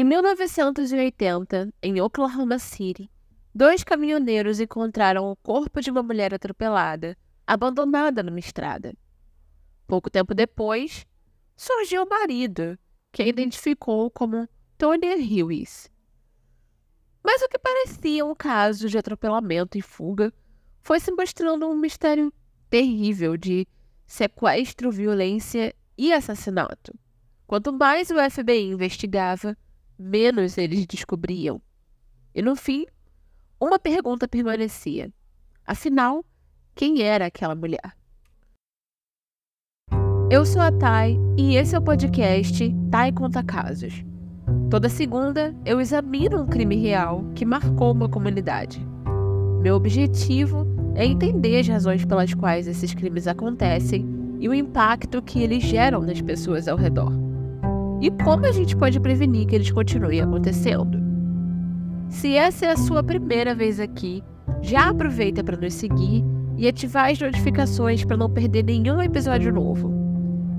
Em 1980, em Oklahoma City, dois caminhoneiros encontraram o corpo de uma mulher atropelada, abandonada numa estrada. Pouco tempo depois, surgiu o marido, que identificou como Tony Lewis. Mas o que parecia um caso de atropelamento e fuga foi se mostrando um mistério terrível de sequestro, violência e assassinato. Quanto mais o FBI investigava, menos eles descobriam. E no fim, uma pergunta permanecia: afinal, quem era aquela mulher? Eu sou a Thay e esse é o podcast Thay Conta Casos. Toda segunda eu examino um crime real que marcou uma comunidade. Meu objetivo é entender as razões pelas quais esses crimes acontecem e o impacto que eles geram nas pessoas ao redor. E como a gente pode prevenir que eles continuem acontecendo. Se essa é a sua primeira vez aqui, já aproveita para nos seguir e ativar as notificações para não perder nenhum episódio novo.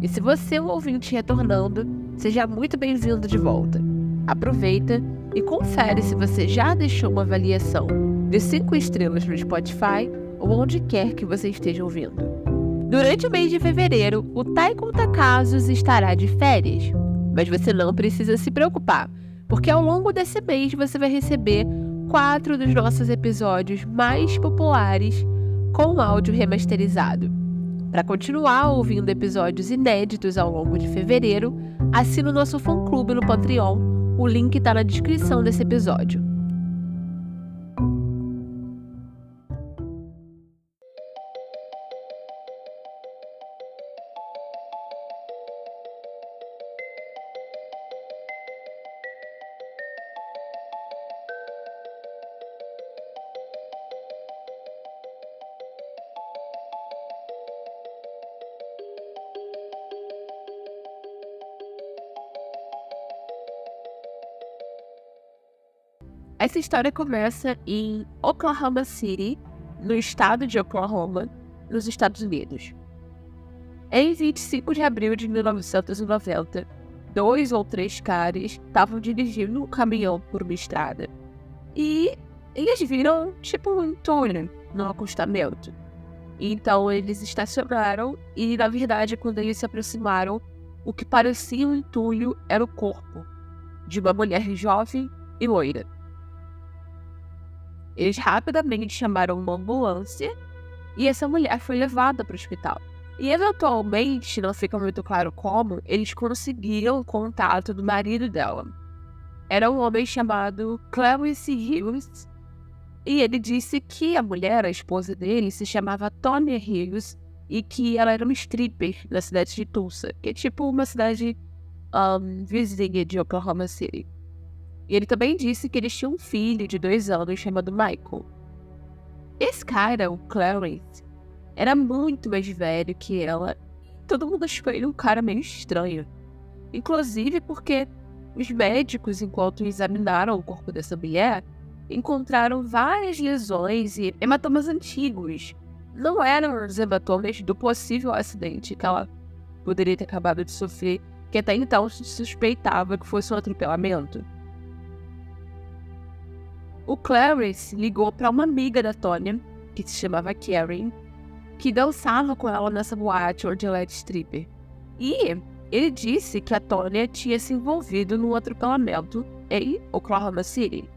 E se você é um ouvinte retornando, seja muito bem-vindo de volta. Aproveita e confere se você já deixou uma avaliação de 5 estrelas no Spotify ou onde quer que você esteja ouvindo. Durante o mês de fevereiro, o Conta Casos estará de férias, mas você não precisa se preocupar, porque ao longo desse mês você vai receber quatro dos nossos episódios mais populares com áudio remasterizado. Para continuar ouvindo episódios inéditos ao longo de fevereiro, assine o nosso fã-clube no Patreon. O link está na descrição desse episódio. Essa história começa em Oklahoma City, no estado de Oklahoma, nos Estados Unidos. Em 25 de abril de 1990, dois ou três caras estavam dirigindo um caminhão por uma estrada. E eles viram, tipo, um túnel no acostamento. Então eles estacionaram e, na verdade, quando eles se aproximaram, o que parecia um entulho era o corpo de uma mulher jovem e loira. Eles rapidamente chamaram uma ambulância e essa mulher foi levada para o hospital. E eventualmente, não fica muito claro como, eles conseguiram o contato do marido dela. Era um homem chamado Clarence Hughes. E ele disse que a mulher, a esposa dele, se chamava Tony Hughes e que ela era uma stripper na cidade de Tulsa, que é tipo uma cidade um, vizinha de Oklahoma City. E ele também disse que eles tinham um filho de dois anos chamado Michael. Esse cara, o Clarence, era muito mais velho que ela. Todo mundo achou ele um cara meio estranho. Inclusive porque os médicos, enquanto examinaram o corpo dessa mulher, encontraram várias lesões e hematomas antigos. Não eram os hematomas do possível acidente que ela poderia ter acabado de sofrer, que até então se suspeitava que fosse um atropelamento o Clarence ligou para uma amiga da Tônia, que se chamava Karen, que dançava com ela nessa boate onde ela era stripper. E ele disse que a Tônia tinha se envolvido num atropelamento em Oklahoma City.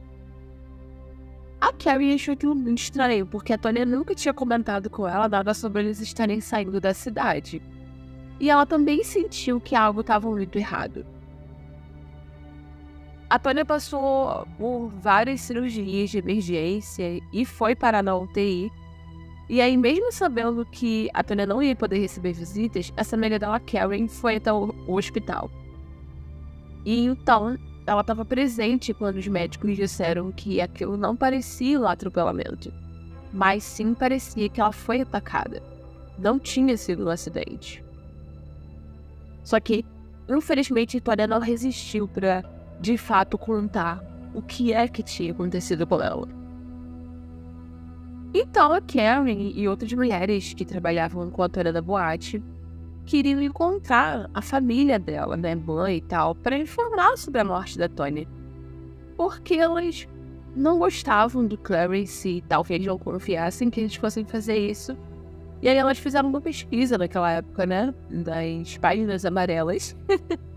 A Karen achou aquilo muito estranho, porque a Tônia nunca tinha comentado com ela nada sobre eles estarem saindo da cidade. E ela também sentiu que algo estava muito errado. A Tônia passou por várias cirurgias de emergência e foi parar na UTI. E aí, mesmo sabendo que a Tônia não ia poder receber visitas, essa amiga dela, Karen, foi até o, hospital. E então, ela estava presente quando os médicos disseram que aquilo não parecia um atropelamento, mas sim parecia que ela foi atacada. Não tinha sido um acidente. Só que, infelizmente, Tônia não resistiu para de fato contar o que é que tinha acontecido com ela. Então a Karen e outras mulheres que trabalhavam com a Tônia da boate queriam encontrar a família dela, né, mãe e tal, para informar sobre a morte da Tony. Porque elas não gostavam do Clarence e talvez não confiassem que eles fossem fazer isso. E aí elas fizeram uma pesquisa naquela época, né, das páginas amarelas.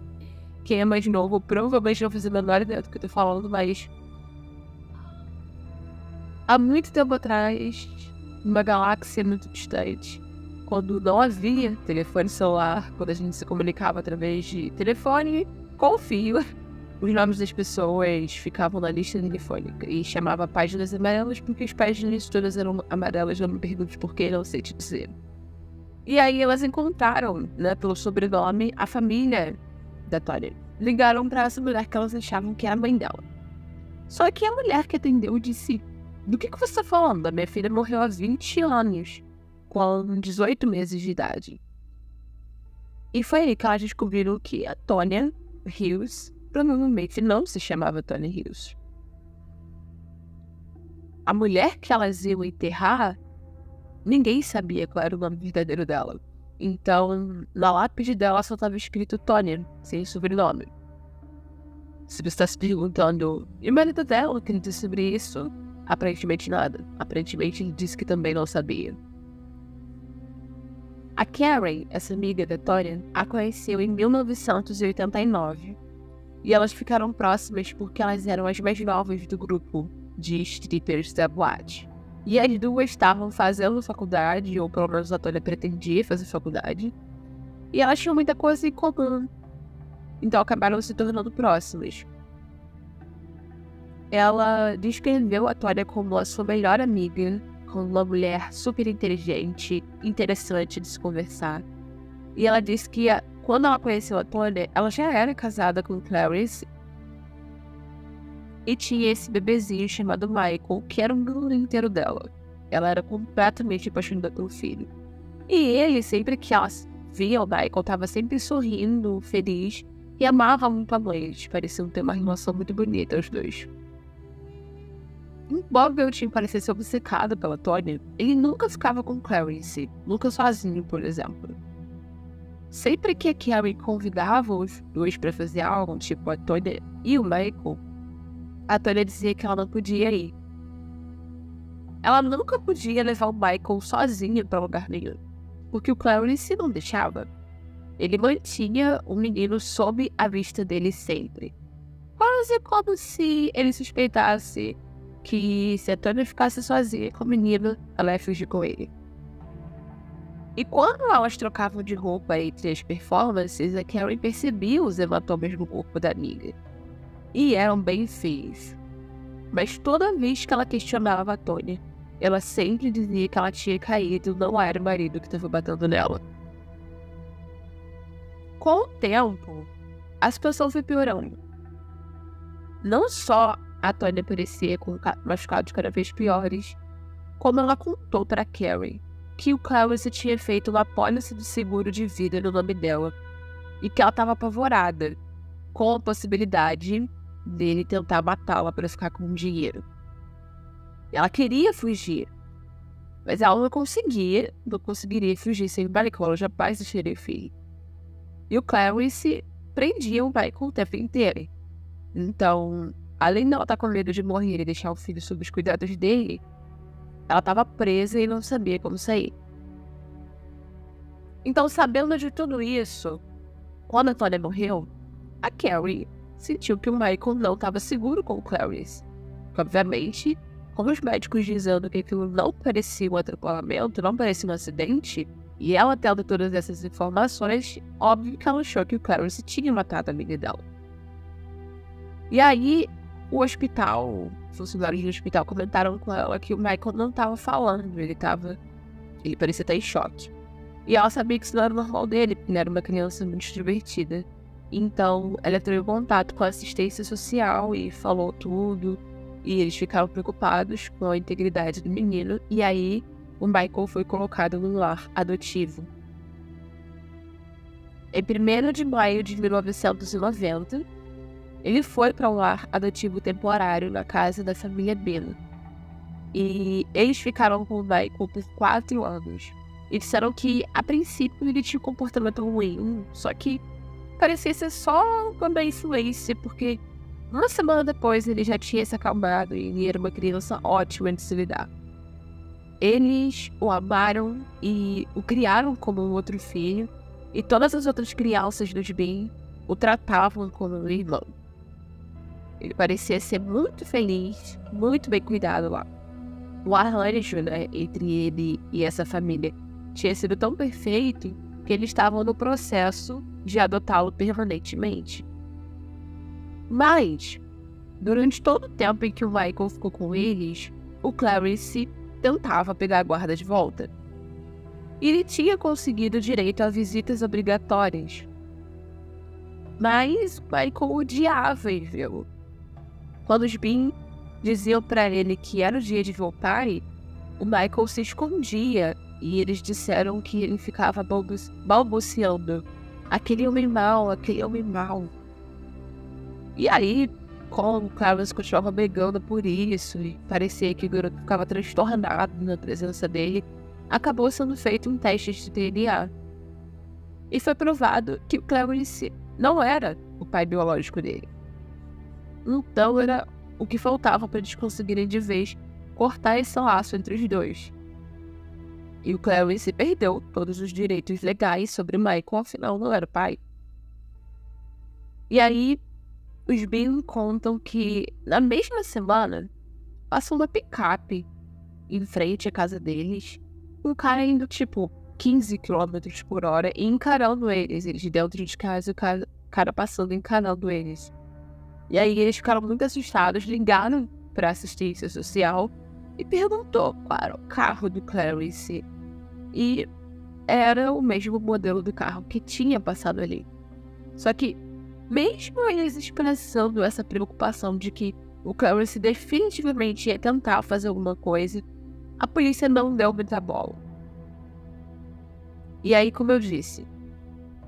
Quem é mais novo provavelmente não fez a menor ideia do que eu tô falando, mas. Há muito tempo atrás, numa galáxia muito distante, quando não havia telefone celular, quando a gente se comunicava através de telefone com fio, os nomes das pessoas ficavam na lista telefônica e chamava páginas amarelas porque as páginas todas eram amarelas, não me pergunte por que, não sei te dizer. E aí elas encontraram, né, pelo sobrenome, a família da. Ligaram para essa mulher que elas achavam que era a mãe dela. Só que a mulher que atendeu disse: Do que, que você está falando? A minha filha morreu há 20 anos com 18 meses de idade. E foi aí que elas descobriram que a Tonya Hughes provavelmente não se chamava Tonya Hughes. A mulher que elas iam enterrar, ninguém sabia qual era o nome verdadeiro dela. Então, na lápide dela só estava escrito Tonya, sem sobrenome. Se você está se perguntando, e o marido dela, que disse sobre isso? Aparentemente nada. Aparentemente ele disse que também não sabia. A Karen, essa amiga da Torian, a conheceu em 1989 e elas ficaram próximas porque elas eram as mais novas do grupo de strippers da boate. E as duas estavam fazendo faculdade, ou pelo menos a Tória pretendia fazer faculdade, e elas tinham muita coisa em comum. Então acabaram se tornando próximas. Ela descreveu a Tória como a sua melhor amiga com uma mulher super inteligente, interessante de se conversar. E ela disse que quando ela conheceu a Tony, ela já era casada com Clarice e tinha esse bebezinho chamado Michael, que era um mundo inteiro dela. Ela era completamente apaixonada pelo filho. E ele, sempre que ela via o Michael, estava sempre sorrindo, feliz e amava muito a mãe. Eles pareciam ter uma relação muito bonita, os dois. Embora Beltin parecesse obcecado pela Tony, ele nunca ficava com Clarence, nunca sozinho, por exemplo. Sempre que a Carrie convidava os dois para fazer algo, tipo a Tony e o Michael, a Tony dizia que ela não podia ir. Ela nunca podia levar o Michael sozinha para lugar nenhum, porque o Clarence não deixava. Ele mantinha o menino sob a vista dele sempre. Quase como se ele suspeitasse que se a Tânia ficasse sozinha com o menino, ela ia fugir com ele. E quando elas trocavam de roupa entre as performances, a Karen percebia os hematomas no corpo da amiga. E eram bem feios. Mas toda vez que ela questionava a Tônia, ela sempre dizia que ela tinha caído e não era o marido que estava batendo nela. Com o tempo, a situação foi piorando. Não só a Tony aparecia com machucados cada vez piores, como ela contou para Carrie que o Clarence tinha feito uma pólice de seguro de vida no nome dela e que ela estava apavorada com a possibilidade dele tentar matá-la para ficar com dinheiro. Ela queria fugir, mas ela não conseguia, não conseguiria fugir sem o Michael, jamais deixaria filho. E o Clarence prendia o Michael o tempo inteiro. Então, Além dela estar tá com medo de morrer e deixar o filho sob os cuidados dele, ela estava presa e não sabia como sair. Então, sabendo de tudo isso, quando a Tony morreu, a Carrie sentiu que o Michael não estava seguro com o Clarice. Obviamente, com os médicos dizendo que aquilo não parecia um atropelamento, não parecia um acidente, e ela tendo todas essas informações, óbvio que ela achou que o Clarice tinha matado a amiga dela. E aí, o hospital, funcionários do hospital comentaram com ela que o Michael não estava falando, ele estava. Ele parecia estar em choque. E ela sabia que isso não era normal dele, ele era uma criança muito divertida. Então, ela entrou em contato com a assistência social e falou tudo. E eles ficaram preocupados com a integridade do menino. E aí, o Michael foi colocado num lar adotivo. Em 1 de maio de 1990, ele foi para um lar adotivo temporário na casa da família Bena. E eles ficaram com o Michael por quatro anos. E disseram que, a princípio, ele tinha um comportamento ruim, só que parecia ser só uma influência, porque uma semana depois ele já tinha se acalmado e era uma criança ótima de se lidar. Eles o amaram e o criaram como um outro filho, e todas as outras crianças dos Bean o tratavam como um irmão. Ele parecia ser muito feliz, muito bem cuidado lá. O arranjo né, entre ele e essa família tinha sido tão perfeito que eles estavam no processo de adotá-lo permanentemente. Mas, durante todo o tempo em que o Michael ficou com eles, o Clarice tentava pegar a guarda de volta. Ele tinha conseguido direito a visitas obrigatórias. Mas Michael odiava vê-lo. Quando os Bean diziam para ele que era o dia de voltar, o Michael se escondia e eles disseram que ele ficava balbuciando. Aquele homem mau, aquele homem mau. E aí, como Clarence continuava brigando por isso e parecia que o garoto ficava transtornado na presença dele, acabou sendo feito um teste de DNA. E foi provado que o Clarence não era o pai biológico dele. Então era o que faltava para eles conseguirem de vez cortar esse laço entre os dois. E o Clarence perdeu todos os direitos legais sobre Michael, afinal não era pai. E aí, os Bill contam que na mesma semana passou uma picape em frente à casa deles, um cara indo tipo 15 km por hora e encarando eles, eles dentro de casa, o cara, cara passando encarando eles. E aí eles ficaram muito assustados, ligaram para assistência social e perguntou qual era o carro do Clarice. E era o mesmo modelo do carro que tinha passado ali. Só que, mesmo eles expressando essa preocupação de que o Clarice definitivamente ia tentar fazer alguma coisa, a polícia não deu muita bola. E aí, como eu disse,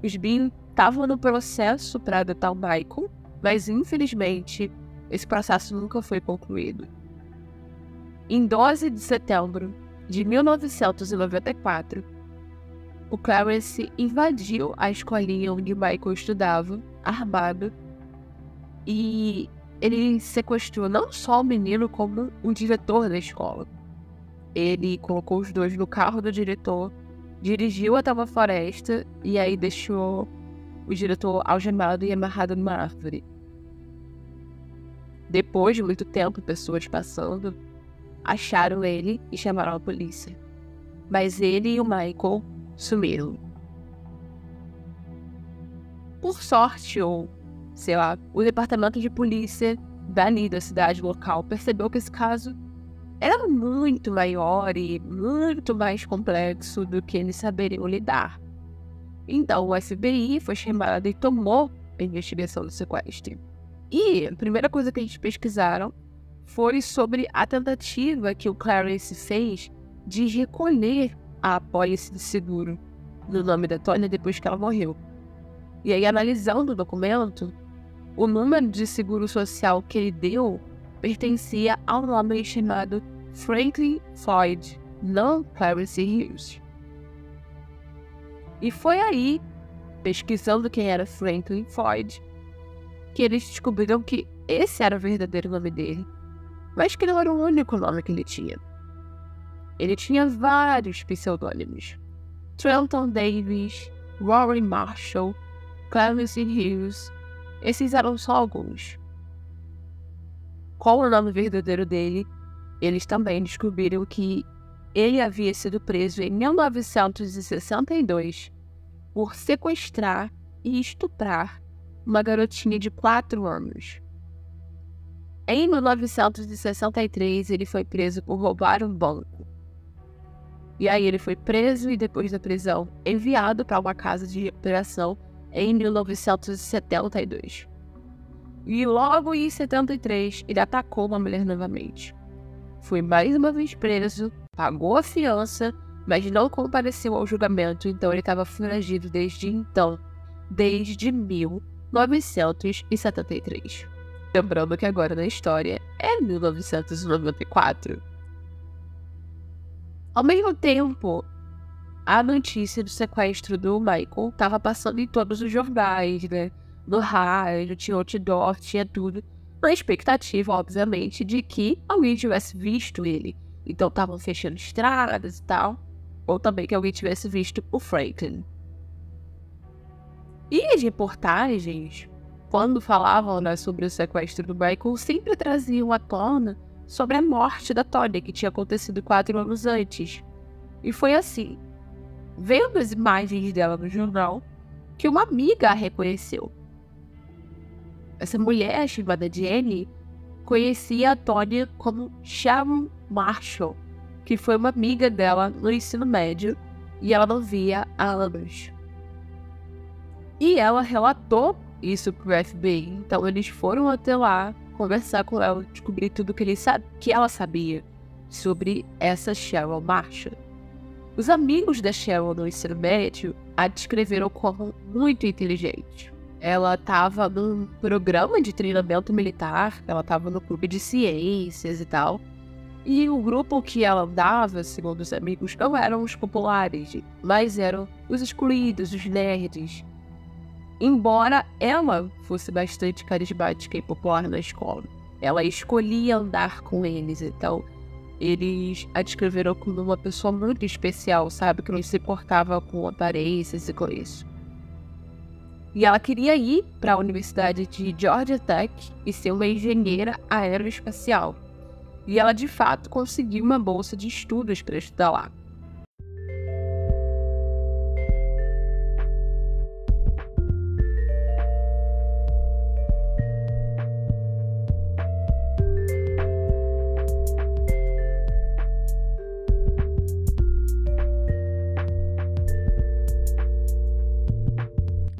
os Bean estavam no processo para adotar o Michael, mas infelizmente esse processo nunca foi concluído. Em 12 de setembro de 1994, o Clarence invadiu a escolinha onde Michael estudava, armado, e ele sequestrou não só o menino, como o diretor da escola. Ele colocou os dois no carro do diretor, dirigiu até uma floresta e aí deixou o diretor algemado e amarrado numa árvore. Depois de muito tempo, pessoas passando, acharam ele e chamaram a polícia. Mas ele e o Michael sumiram. Por sorte, ou sei lá, o departamento de polícia dali da cidade local percebeu que esse caso era muito maior e muito mais complexo do que eles saberiam lidar. Então o FBI foi chamado e tomou a investigação do sequestro. E a primeira coisa que eles pesquisaram foi sobre a tentativa que o Clarence fez de recolher a apólice de seguro no nome da Tônia depois que ela morreu. E aí, analisando o documento, o número de seguro social que ele deu pertencia ao nome chamado Franklin Floyd, não Clarence Hughes. E foi aí, pesquisando quem era Franklin Floyd, que eles descobriram que esse era o verdadeiro nome dele, mas que não era o único nome que ele tinha. Ele tinha vários pseudônimos: Trenton Davis, Rory Marshall, Clemency Hughes. Esses eram só alguns. Com o nome verdadeiro dele, eles também descobriram que ele havia sido preso em 1962 por sequestrar e estuprar uma garotinha de 4 anos. Em 1963, ele foi preso por roubar um banco. E aí ele foi preso e depois da prisão enviado para uma casa de recuperação em 1972. E logo em 73 ele atacou uma mulher novamente. Foi mais uma vez preso, pagou a fiança, mas não compareceu ao julgamento, então ele estava foragido desde então, desde 1973. Lembrando que agora na história é 1994. Ao mesmo tempo, a notícia do sequestro do Michael estava passando em todos os jornais, né? No rádio, tinha outdoor, tinha tudo. Na expectativa, obviamente, de que alguém tivesse visto ele. Então estavam fechando estradas e tal. Ou também que alguém tivesse visto o Franklin. E as reportagens, quando falavam né, sobre o sequestro do Michael, sempre traziam à tona sobre a morte da Tony, que tinha acontecido quatro anos antes. E foi assim, vendo as imagens dela no jornal, que uma amiga a reconheceu. Essa mulher, chamada Jenny, conhecia a Tony como Sharon Marshall, que foi uma amiga dela no ensino médio e ela não via há anos. E ela relatou isso pro FBI, então eles foram até lá conversar com ela, descobrir tudo que, ele que ela sabia sobre essa Cheryl Marshall. Os amigos da Cheryl no ensino médio a descreveram como muito inteligente. Ela estava num programa de treinamento militar, ela estava no clube de ciências e tal. E o grupo que ela andava, segundo os amigos, não eram os populares, mas eram os excluídos, os nerds, Embora ela fosse bastante carismática e popular na escola, ela escolhia andar com eles, então eles a descreveram como uma pessoa muito especial, sabe? Que não se portava com aparências e com isso. E ela queria ir para a Universidade de Georgia Tech e ser uma engenheira aeroespacial. E ela de fato conseguiu uma bolsa de estudos para estudar lá.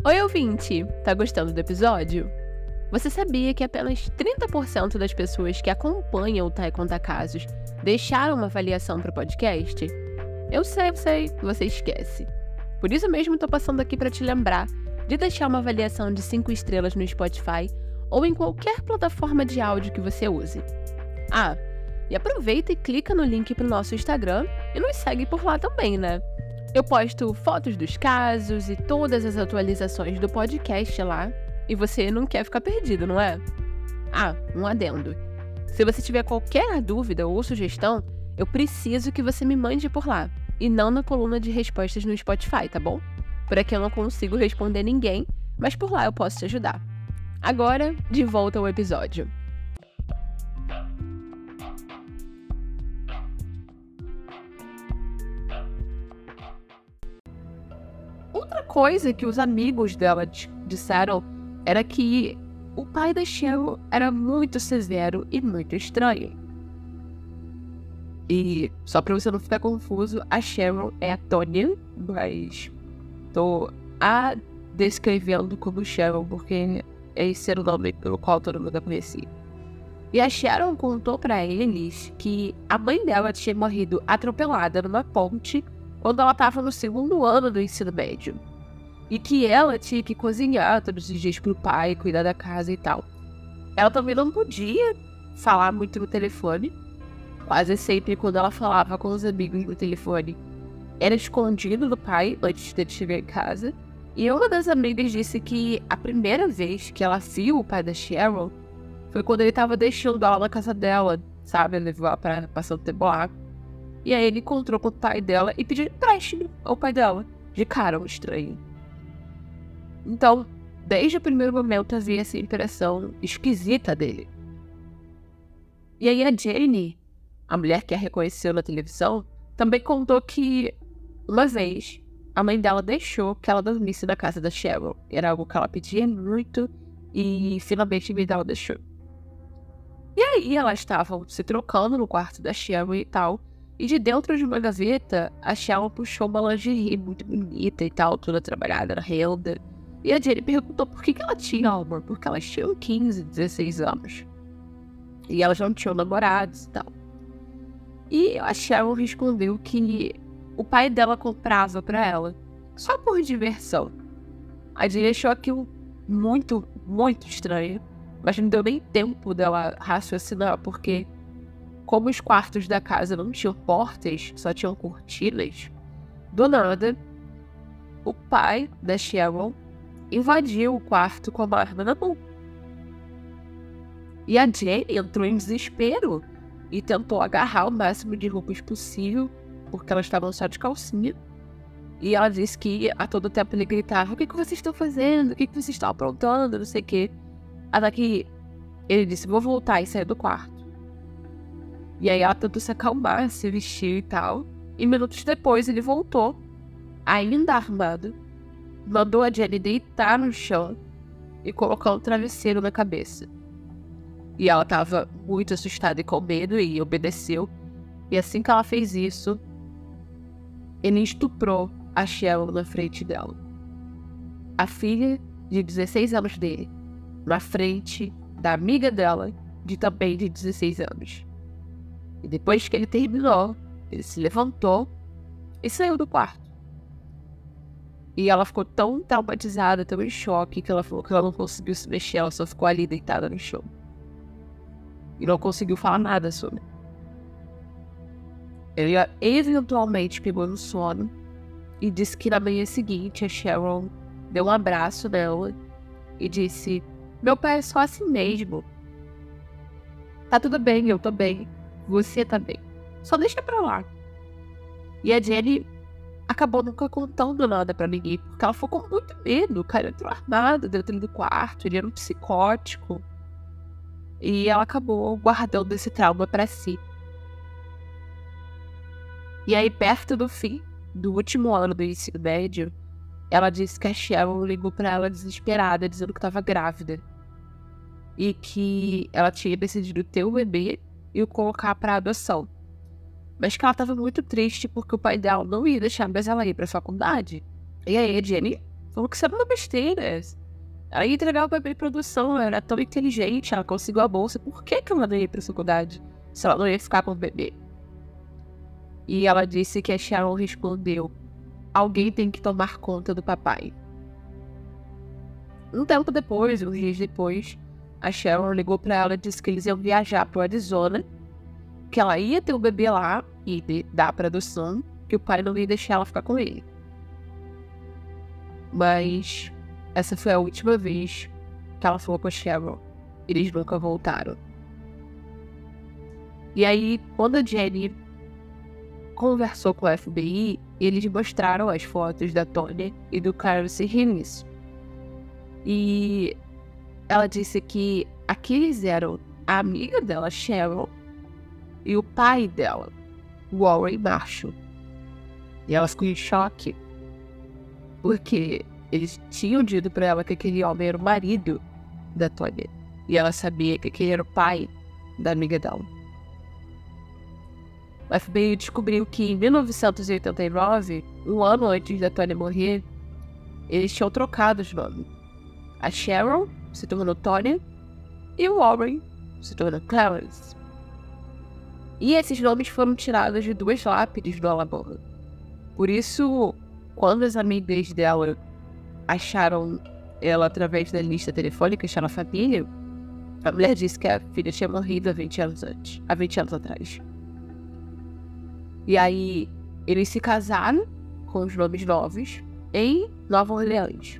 Oi, ouvinte! Tá gostando do episódio? Você sabia que apenas 30% das pessoas que acompanham o Tai Conta Casos deixaram uma avaliação para o podcast? Eu sei, eu sei, você esquece. Por isso mesmo tô passando aqui para te lembrar de deixar uma avaliação de 5 estrelas no Spotify ou em qualquer plataforma de áudio que você use. Ah, e aproveita e clica no link pro nosso Instagram e nos segue por lá também, né? Eu posto fotos dos casos e todas as atualizações do podcast lá. E você não quer ficar perdido, não é? Ah, um adendo. Se você tiver qualquer dúvida ou sugestão, eu preciso que você me mande por lá. E não na coluna de respostas no Spotify, tá bom? Por aqui eu não consigo responder ninguém, mas por lá eu posso te ajudar. Agora, de volta ao episódio. Coisa que os amigos dela disseram era que o pai da Cheryl era muito severo e muito estranho. E só pra você não ficar confuso, a Cheryl é a Tônia, mas tô a descrevendo como Cheryl porque esse era o nome pelo qual todo mundo a conhecia. E a Sharon contou para eles que a mãe dela tinha morrido atropelada numa ponte quando ela estava no segundo ano do ensino médio e que ela tinha que cozinhar todos os dias pro pai, cuidar da casa e tal. Ela também não podia falar muito no telefone. Quase sempre quando ela falava com os amigos no telefone, era escondido do pai antes de chegar em casa. E uma das amigas disse que a primeira vez que ela viu o pai da Cheryl foi quando ele tava deixando ela na casa dela, sabe? Levou ela pra passar o tempo lá. E aí ele encontrou com o pai dela e pediu empréstimo ao pai dela. De cara, um estranho. Então, desde o primeiro momento havia essa impressão esquisita dele. E aí a Jane, a mulher que a reconheceu na televisão, também contou que uma vez a mãe dela deixou que ela dormisse na casa da Cheryl. Era algo que ela pedia muito e finalmente mãe dela deixou. E aí elas estavam se trocando no quarto da Cheryl e tal. E de dentro de uma gaveta, a Cheryl puxou uma lingerie muito bonita e tal, toda trabalhada na renda. E a Jenny perguntou por que, que ela tinha amor, porque elas tinham 15, 16 anos. E elas não tinham namorados e tal. E a Sharon respondeu que o pai dela comprava para ela, só por diversão. A Jenny achou aquilo muito, muito estranho, mas não deu nem tempo dela raciocinar, porque como os quartos da casa não tinham portas, só tinham cortinas, Do nada, o pai da Sharon invadiu o quarto com a arma na mão. E a Jenny entrou em desespero e tentou agarrar o máximo de roupas possível, porque elas estavam só de calcinha. E ela disse que a todo tempo ele gritava: O que, que vocês estão fazendo? O que, que vocês estão aprontando? Não sei o quê. Até que ele disse: Vou voltar e sair do quarto. E aí ela tentou se acalmar, se vestir e tal. E minutos depois ele voltou, ainda armado, mandou a Jenny deitar no chão e colocar um travesseiro na cabeça. E ela estava muito assustada e com medo e obedeceu. E assim que ela fez isso, ele estuprou a Cheryl na frente dela. A filha de 16 anos dele, na frente da amiga dela, de também de 16 anos. E depois que ele terminou, ele se levantou e saiu do quarto. E ela ficou tão traumatizada, tão em choque, que ela falou que ela não conseguiu se mexer, ela só ficou ali deitada no chão. E não conseguiu falar nada sobre. Ele eventualmente pegou no sono e disse que na manhã seguinte a Sharon deu um abraço nela e disse: Meu pai é só assim mesmo. Tá tudo bem, eu tô bem. Você tá bem. Só deixa pra lá. E a Jenny acabou nunca contando nada para ninguém, porque ela ficou com muito medo. O cara entrou armado dentro do quarto, ele era um psicótico. E ela acabou guardando esse trauma para si. E aí, perto do fim do último ano do ensino médio, ela disse que a Sharon ligou para ela desesperada, dizendo que estava grávida. E que ela tinha decidido ter o bebê e o colocar para adoção mas que ela estava muito triste porque o pai dela não ia deixar mais ela ir para a faculdade. E aí a Jenny falou que isso era uma besteira. Ela ia entregar o bebê em produção, ela era tão inteligente, ela conseguiu a bolsa, por que, que ela não ia para a faculdade se ela não ia ficar com o bebê? E ela disse que a Sharon respondeu: Alguém tem que tomar conta do papai. Um tempo depois, uns dias depois, a Sharon ligou para ela e disse que eles iam viajar para o Arizona que ela ia ter o bebê lá e dar para adoção, que o pai não ia deixar ela ficar com ele. Mas essa foi a última vez que ela falou com a Cheryl. Eles nunca voltaram. E aí, quando a Jenny conversou com o FBI, eles mostraram as fotos da Tony e do Carlos Hillis. E ela disse que aqueles eram a amiga dela, Cheryl, e o pai dela, Warren Marshall. E ela ficou em choque, porque eles tinham dito para ela que aquele homem era o marido da Tony. E ela sabia que aquele era o pai da amiga dela. O FBI descobriu que em 1989, um ano antes da Tony morrer, eles tinham trocado os nomes. A Sharon se tornou Tony e o Warren se tornou Clarence. E esses nomes foram tirados de duas lápides do Alabama. Por isso, quando as amigas dela acharam ela através da lista telefônica, acharam a família, a mulher disse que a filha tinha morrido há 20 anos antes, há 20 anos atrás. E aí, eles se casaram com os nomes novos em Nova Orleans.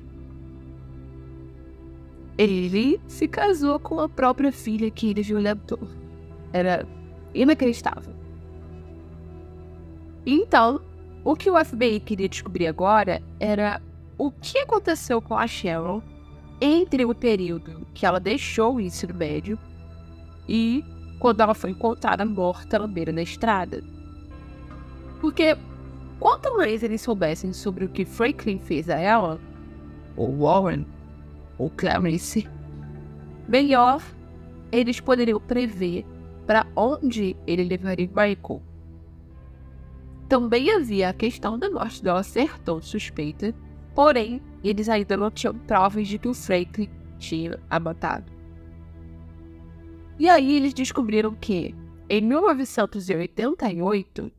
Ele se casou com a própria filha que ele violentou. Era inacreditável. Então, o que o FBI queria descobrir agora era o que aconteceu com a Cheryl entre o período que ela deixou o ensino médio e quando ela foi encontrada morta na beira da estrada. Porque quanto mais eles soubessem sobre o que Franklin fez a ela, ou Warren, ou Clarence, melhor eles poderiam prever para onde ele levaria Michael. Também havia a questão da morte dela ser tão suspeita, porém, eles ainda não tinham provas de que o Franklin tinha a matado. E aí eles descobriram que, em 1988,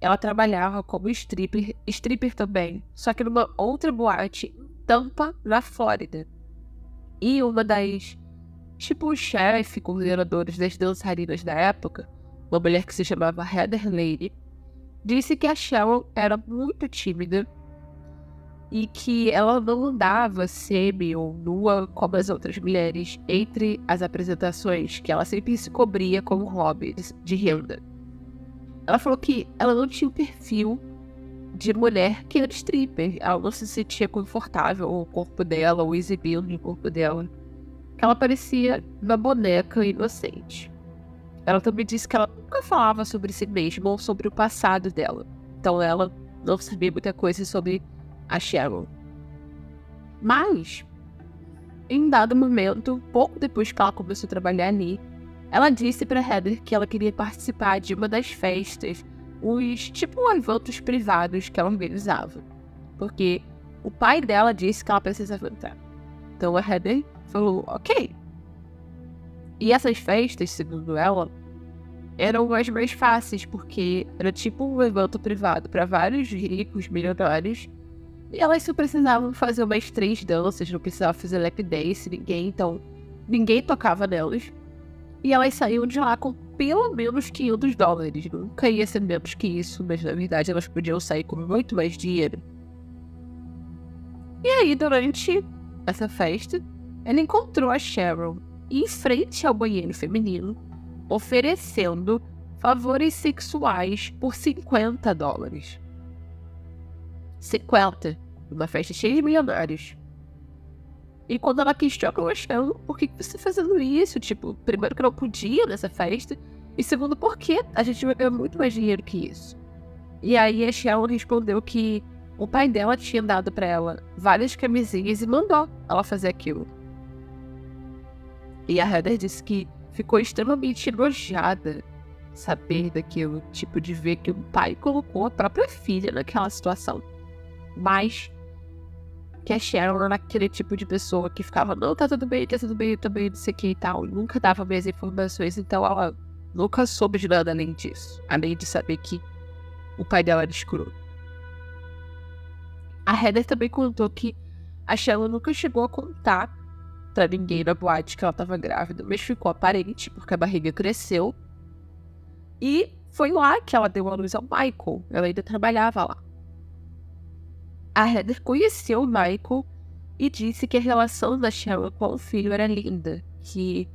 ela trabalhava como stripper, stripper também, só que numa outra boate Tampa, na Flórida. E uma das tipo o chefe, coordenadores das dançarinas da época, uma mulher que se chamava Heather Lane, disse que a Cheryl era muito tímida e que ela não andava semi ou nua como as outras mulheres entre as apresentações, que ela sempre se cobria como hobby de renda. Ela falou que ela não tinha o perfil de mulher que era stripper. Ela não se sentia confortável com o corpo dela, ou exibindo o corpo dela. Ela parecia uma boneca inocente. Ela também disse que ela nunca falava sobre si mesma ou sobre o passado dela. Então ela não sabia muita coisa sobre a Cheryl. Mas, em dado momento, pouco depois que ela começou a trabalhar ali, ela disse para Heather que ela queria participar de uma das festas, os tipo eventos privados que ela organizava. Porque o pai dela disse que ela precisava entrar. Então a Heather falou, ok. E essas festas, segundo ela, eram as mais fáceis, porque era tipo um evento privado para vários ricos, milionários. E elas só precisavam fazer umas três danças, não precisava fazer lap dance, ninguém, então ninguém tocava nelas. E elas saíam de lá com pelo menos 500 dólares. Nunca ia ser menos que isso, mas na verdade elas podiam sair com muito mais dinheiro. E aí, durante essa festa, ela encontrou a Cheryl em frente ao banheiro feminino, oferecendo favores sexuais por 50 dólares. 50. Uma festa cheia de milionários. E quando ela questionou a Cheryl, por que, você está fazendo isso? Tipo, primeiro que não podia nessa festa, e segundo, por que a gente vai ganhar muito mais dinheiro que isso? E aí a Cheryl respondeu que o pai dela tinha dado para ela várias camisinhas e mandou ela fazer aquilo. E a Heather disse que ficou extremamente enojada saber daquilo, tipo, de ver que o pai colocou a própria filha naquela situação. Mas que a Sharon era aquele tipo de pessoa que ficava, não, tá tudo bem, tá tudo bem, também não sei o que e tal. Nunca dava mais informações, então ela nunca soube de nada além disso. Além de saber que o pai dela era escuro. A Heather também contou que a Sharon nunca chegou a contar pra ninguém na boate que ela tava grávida, mas ficou aparente porque a barriga cresceu. E foi lá que ela deu a luz ao Michael. Ela ainda trabalhava lá. A Heather conheceu o Michael e disse que a relação da Cheryl com o filho era linda, que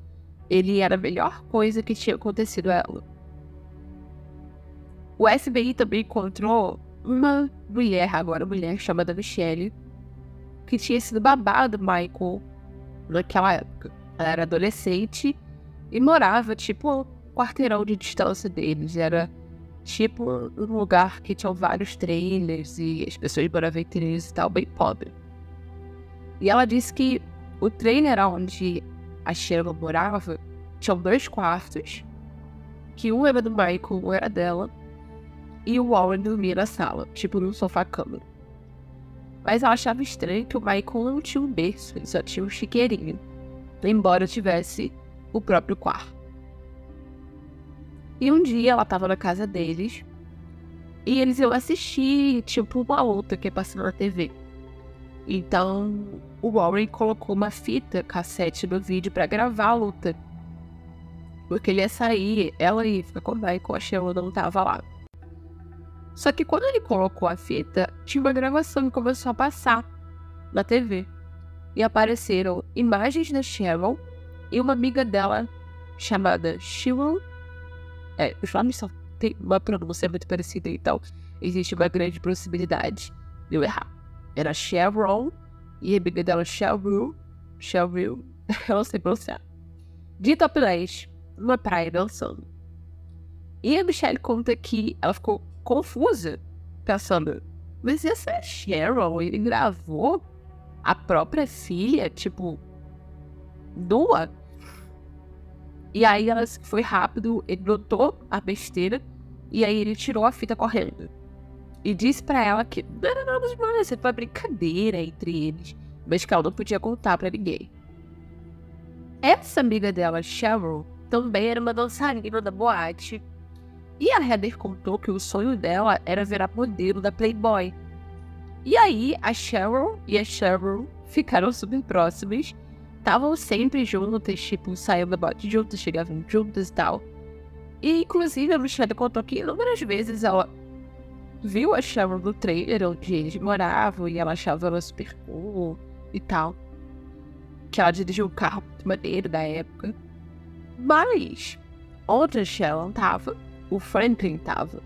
ele era a melhor coisa que tinha acontecido a ela. O FBI também encontrou uma mulher, agora mulher, chamada Michelle, que tinha sido babado Michael naquela época. Ela era adolescente e morava, tipo, um quarteirão de distância deles. Era tipo um lugar que tinha vários trailers e as pessoas moravam em trailers e tal, bem pobre. E ela disse que o trailer onde a Sheila morava tinha dois quartos, que um era do Michael, um era dela, e o Warren dormia na sala, tipo num sofá-cama. Mas ela achava estranho que o Michael não tinha um berço, ele só tinha um chiqueirinho, embora tivesse o próprio quarto. E um dia ela tava na casa deles e eles iam assistir, tipo, uma luta que passou na TV. Então, o Warren colocou uma fita cassete no vídeo para gravar a luta. Porque ele ia sair, ela ia ficar com o Michael, a Sheila não tava lá. Só que quando ele colocou a fita, tinha uma gravação que começou a passar na TV. E apareceram imagens da Cheryl e uma amiga dela chamada Cheryl é, os nomes só tem uma pronúncia muito parecida, então existe uma grande possibilidade de eu errar. Era Chevron e a amiga dela Cheryl. Cheryl, eu não sei pronunciar. De topless, numa praia dançando. E a Michelle conta que ela ficou confusa, pensando: mas essa Cheryl? Ele gravou a própria filha, tipo, nua? E aí ela foi rápido, ele notou a besteira e aí ele tirou a fita correndo. E disse para ela que não era nada demais, foi uma brincadeira entre eles, mas que ela não podia contar para ninguém. Essa amiga dela, Cheryl, também era uma dançarina da boate. E a Heather contou que o sonho dela era virar modelo da Playboy. E aí a Cheryl e a Cheryl ficaram super próximas estavam sempre juntas, tipo, saíam da bote juntas, chegavam juntas e tal. E, inclusive, a Michelle contou que inúmeras vezes ela viu a Sharon no trailer onde eles moravam e ela achava ela super cool e tal. Que ela dirigiu um carro muito maneiro da época. Mas, onde a Sharon tava, o Franklin tava.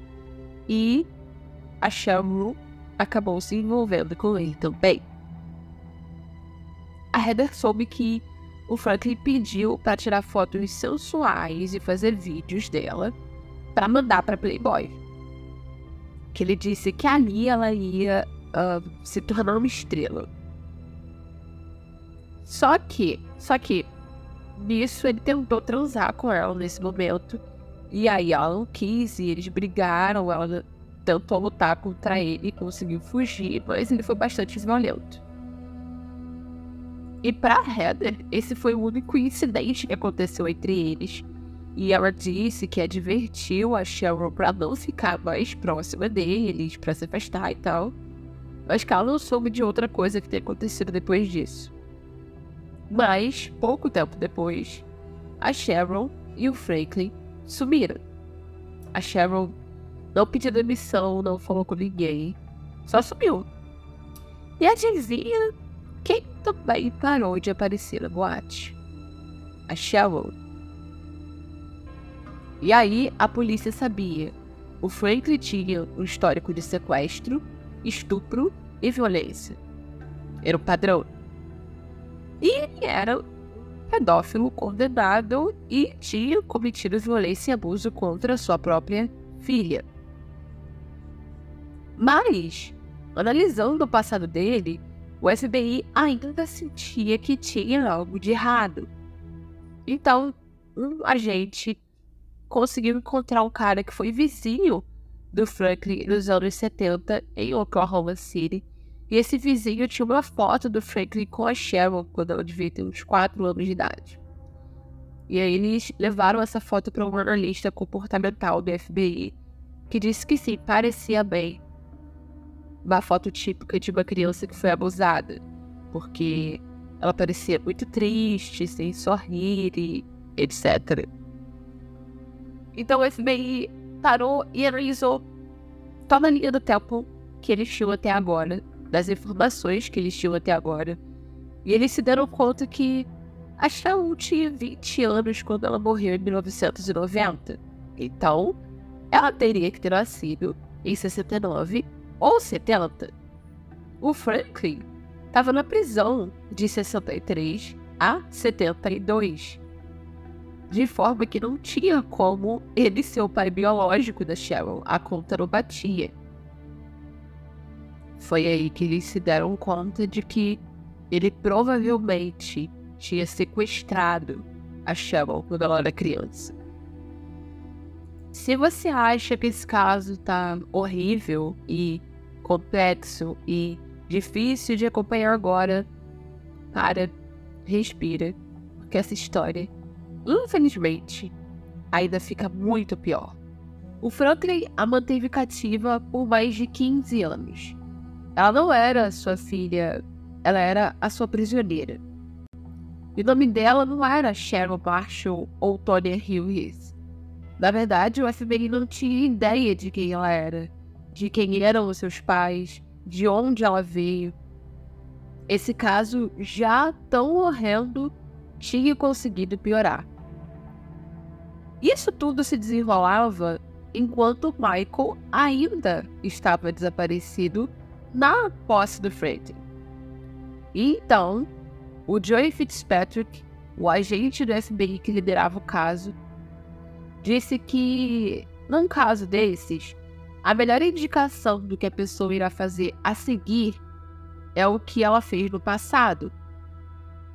E a Sharon acabou se envolvendo com ele também. A Heather soube que o Franklin pediu para tirar fotos sensuais e fazer vídeos dela para mandar para Playboy. Que ele disse que ali ela ia uh, se tornar uma estrela. Só que, só que, nisso ele tentou transar com ela nesse momento. E aí ela não quis e eles brigaram. Ela tentou lutar contra ele e conseguiu fugir, mas ele foi bastante violento. E para Heather, esse foi o único incidente que aconteceu entre eles. E ela disse que advertiu a Cheryl para não ficar mais próxima deles, para se afastar e tal. Mas que ela não soube de outra coisa que tenha acontecido depois disso. Mas, pouco tempo depois, a Cheryl e o Franklin sumiram. A Cheryl não pediu demissão, não falou com ninguém, só sumiu. E adivinha quem também parou de aparecer na boate? A Cheryl. E aí a polícia sabia. O Franklin tinha um histórico de sequestro, estupro e violência. Era o padrão. E ele era um pedófilo condenado e tinha cometido violência e abuso contra sua própria filha. Mas, analisando o passado dele, o FBI ainda sentia que tinha algo de errado. Então, um agente conseguiu encontrar um cara que foi vizinho do Franklin nos anos 70 em Oklahoma City. E esse vizinho tinha uma foto do Franklin com a Sharon quando ela devia ter uns 4 anos de idade. E aí eles levaram essa foto para um analista comportamental do FBI, que disse que sim, parecia bem uma foto típica de uma criança que foi abusada, porque ela parecia muito triste, sem sorrir e etc. Então o FBI parou e analisou toda a linha do tempo que eles tinham até agora, das informações que eles tinham até agora, e eles se deram conta que a Shaul tinha 20 anos quando ela morreu em 1990. Então, ela teria que ter nascido em 69 ou 70, o Franklin estava na prisão de 63 a 72. De forma que não tinha como ele ser o pai biológico da Cheryl, a conta não batia. Foi aí que eles se deram conta de que ele provavelmente tinha sequestrado a Cheryl quando ela era criança. Se você acha que esse caso tá horrível e complexo e difícil de acompanhar agora, para, respira, porque essa história, infelizmente, ainda fica muito pior. O Franklin a manteve cativa por mais de 15 anos. Ela não era sua filha, ela era a sua prisioneira. E o nome dela não era Cheryl Marshall ou Tonya Hughes. Na verdade, o FBI não tinha ideia de quem ela era de quem eram os seus pais, de onde ela veio. Esse caso, já tão horrendo, tinha conseguido piorar. Isso tudo se desenrolava enquanto Michael ainda estava desaparecido na posse do. E então, o Joey Fitzpatrick, o agente do FBI que liderava o caso, disse que, num caso desses, a melhor indicação do que a pessoa irá fazer a seguir é o que ela fez no passado.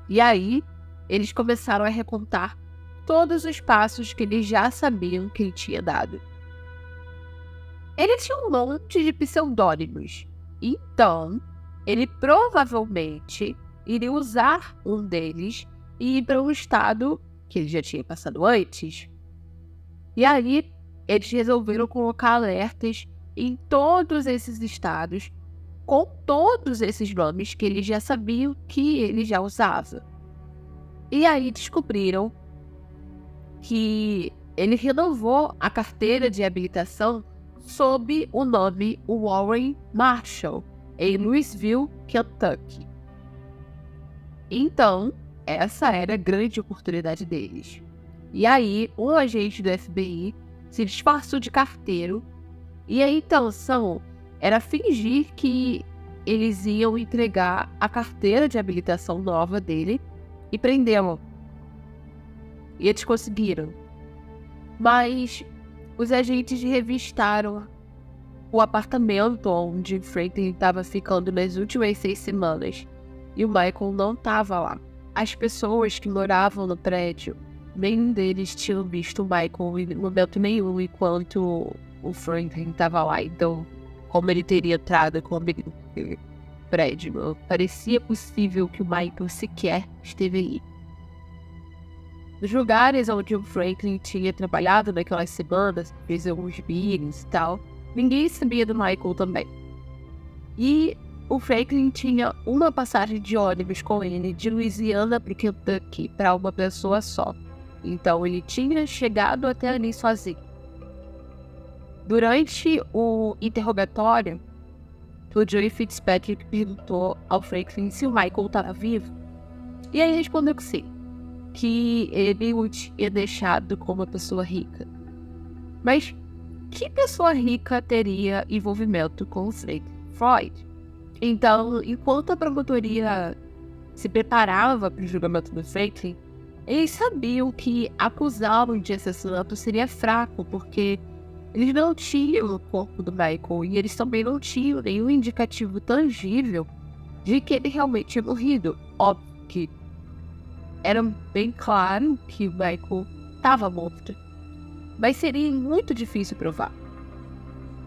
E aí, eles começaram a recontar todos os passos que eles já sabiam que ele tinha dado. Ele tinha um monte de pseudônimos, então ele provavelmente iria usar um deles e ir para um estado que ele já tinha passado antes. E aí eles resolveram colocar alertas em todos esses estados com todos esses nomes que eles já sabiam que ele já usava. E aí descobriram que ele renovou a carteira de habilitação sob o nome Warren Marshall, em Louisville, Kentucky. Então, essa era a grande oportunidade deles. E aí, um agente do FBI se disfarçou de carteiro e a intenção era fingir que eles iam entregar a carteira de habilitação nova dele e prendê-lo. E eles conseguiram. Mas os agentes revistaram o apartamento onde Franklin estava ficando nas últimas seis semanas e o Michael não estava lá. As pessoas que moravam no prédio, nenhum deles tinham visto o Michael em momento nenhum enquanto o Franklin estava lá. Então, como ele teria entrado com o prédio, parecia possível que o Michael sequer esteve ali. Nos lugares onde o Franklin tinha trabalhado naquelas semanas, fez alguns meetings e tal, ninguém sabia do Michael também. E o Franklin tinha uma passagem de ônibus com ele de Louisiana para Kentucky para uma pessoa só. Então ele tinha chegado até ali sozinho. Durante o interrogatório, o Joey Fitzpatrick perguntou ao Franklin se o Michael estava vivo. E aí respondeu que sim que ele o tinha deixado como uma pessoa rica. Mas que pessoa rica teria envolvimento com Freud? Então, enquanto a promotoria se preparava para o julgamento do Franklin, eles sabiam que acusá-lo de assassinato seria fraco, porque eles não tinham o corpo do Michael e eles também não tinham nenhum indicativo tangível de que ele realmente tinha morrido. Óbvio que era bem claro que o Michael estava morto. Mas seria muito difícil provar.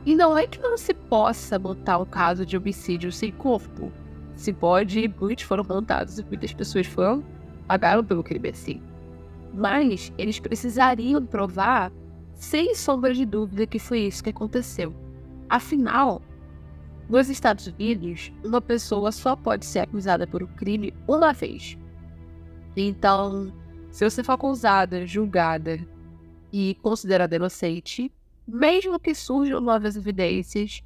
E não é que não se possa montar um caso de homicídio sem corpo. Se pode, muitos foram montados e muitas pessoas foram pagaram pelo crime assim. Mas eles precisariam provar, sem sombra de dúvida, que foi isso que aconteceu. Afinal, nos Estados Unidos, uma pessoa só pode ser acusada por um crime uma vez. Então, se você for acusada, julgada e considerada inocente, mesmo que surjam novas evidências,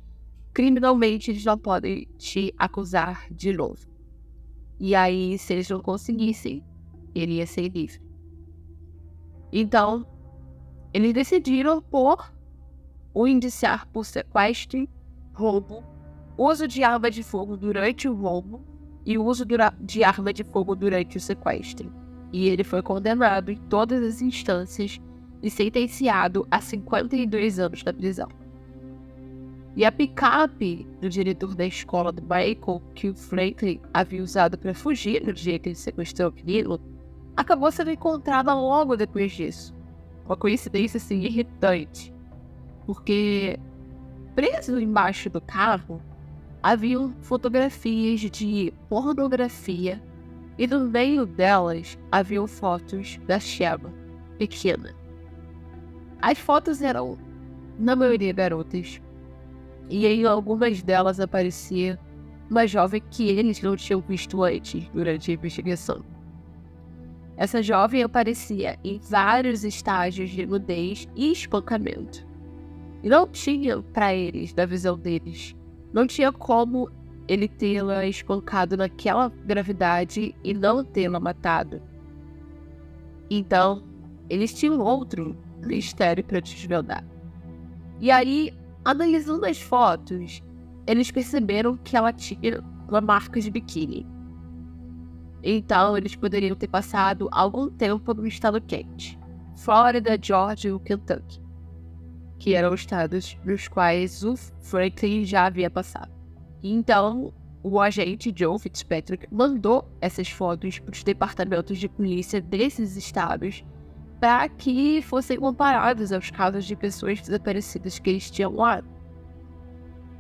criminalmente eles não podem te acusar de novo. E aí, se eles não conseguissem, ele ia ser livre. Então, eles decidiram por o indiciar por sequestro, roubo, uso de arma de fogo durante o roubo e uso de arma de fogo durante o sequestro. E ele foi condenado em todas as instâncias e sentenciado a 52 anos na prisão. E a picape do diretor da escola do Michael, que o Franklin havia usado para fugir no dia que ele sequestrou o menino, acabou sendo encontrada logo depois disso. Uma coincidência assim irritante. Porque preso embaixo do carro haviam fotografias de pornografia e no meio delas haviam fotos da Sheba, pequena. As fotos eram, na maioria, garotas, e em algumas delas aparecia uma jovem que eles não tinham visto antes durante a investigação. Essa jovem aparecia em vários estágios de nudez e espancamento. E não tinha para eles, da visão deles, não tinha como ele tê-la espancado naquela gravidade e não tê-la matado. Então, eles tinham outro mistério para desvendar. E aí, analisando as fotos, eles perceberam que ela tinha uma marca de biquíni. Então, eles poderiam ter passado algum tempo no estado quente Flórida, Georgia e Kentucky que eram estados nos quais o Franklin já havia passado. Então, o agente Joe Fitzpatrick mandou essas fotos para os departamentos de polícia desses estados para que fossem comparados aos casos de pessoas desaparecidas que eles tinham lá.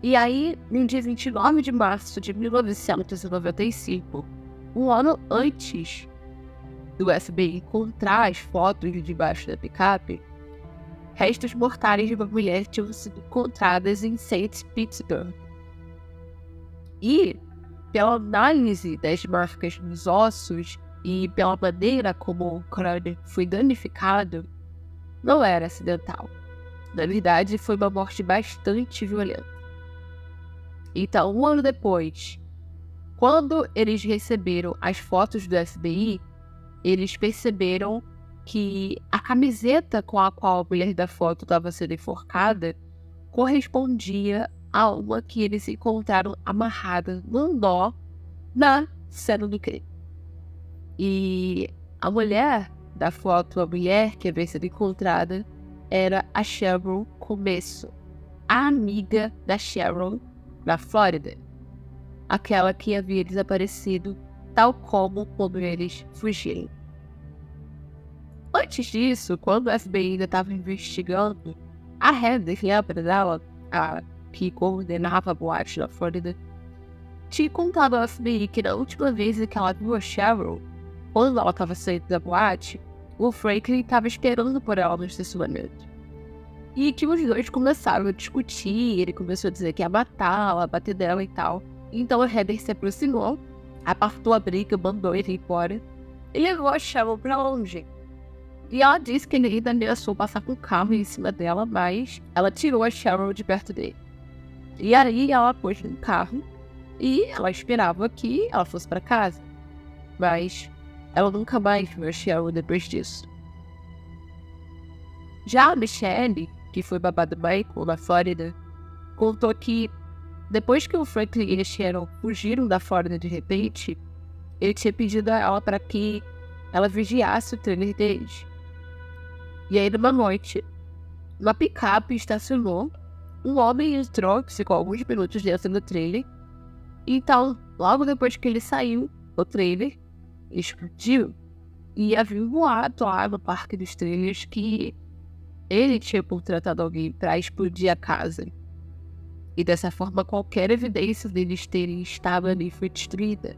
E aí, no dia 29 de março de 1995, um ano antes do FBI encontrar as fotos debaixo da picape, restos mortais de uma mulher tinham sido encontradas em St. Petersburg. E, pela análise das marcas nos ossos e pela maneira como o crânio foi danificado, não era acidental. Na verdade, foi uma morte bastante violenta. Então, um ano depois, quando eles receberam as fotos do FBI, eles perceberam que a camiseta com a qual a mulher da foto estava sendo enforcada correspondia a uma que eles encontraram amarrada num nó na cena do crime. E a mulher da foto, a mulher que havia sido encontrada, era a Cheryl Começo, a amiga da Cheryl na Flórida, aquela que havia desaparecido, tal como quando eles fugiram. Antes disso, quando o FBI ainda estava investigando, a Heather, lembra dela, a que coordenava a boate na Flórida, tinha contado ao FBI que na última vez que ela viu a Cheryl, quando ela estava saindo da boate, o Franklin estava esperando por ela no estacionamento. E que os dois começaram a discutir, ele começou a dizer que ia matá-la, bater dela e tal. Então a Heather se aproximou, apartou a briga, mandou ele embora e levou a Cheryl para longe. E ela disse que ele ainda ameaçou passar com o carro em cima dela, mas ela tirou a Cheryl de perto dele. E aí ela pôs no carro e ela esperava que ela fosse para casa. Mas ela nunca mais viu a Cheryl depois disso. Já a Michelle, que foi babá do Michael na Flórida, contou que depois que o Franklin e a Cheryl fugiram da Flórida de repente, ele tinha pedido a ela para que ela vigiasse o trailer deles. E aí, numa noite, uma picape estacionou, um homem entrou, ficou alguns minutos dentro do trailer. Então, logo depois que ele saiu, o trailer explodiu. E havia um boato lá no parque dos trailers que ele tinha contratado alguém para explodir a casa. E dessa forma, qualquer evidência deles terem estado ali foi destruída.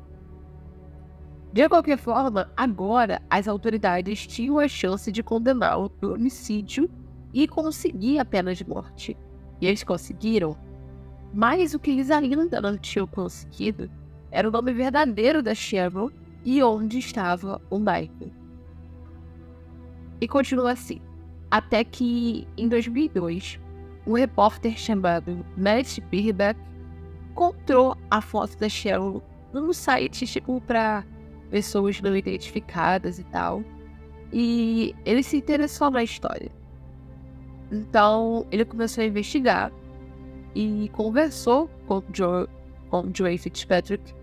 De qualquer forma, agora as autoridades tinham a chance de condená-lo por homicídio e conseguir a pena de morte. E eles conseguiram. Mas o que eles ainda não tinham conseguido era o nome verdadeiro da Cheryl e onde estava o Michael. E continua assim. Até que, em 2002, um repórter chamado Matt Birbeck encontrou a foto da Cheryl num site tipo para pessoas não identificadas e tal. E ele se interessou na história. Então ele começou a investigar e conversou com Joe, com Joey Fitzpatrick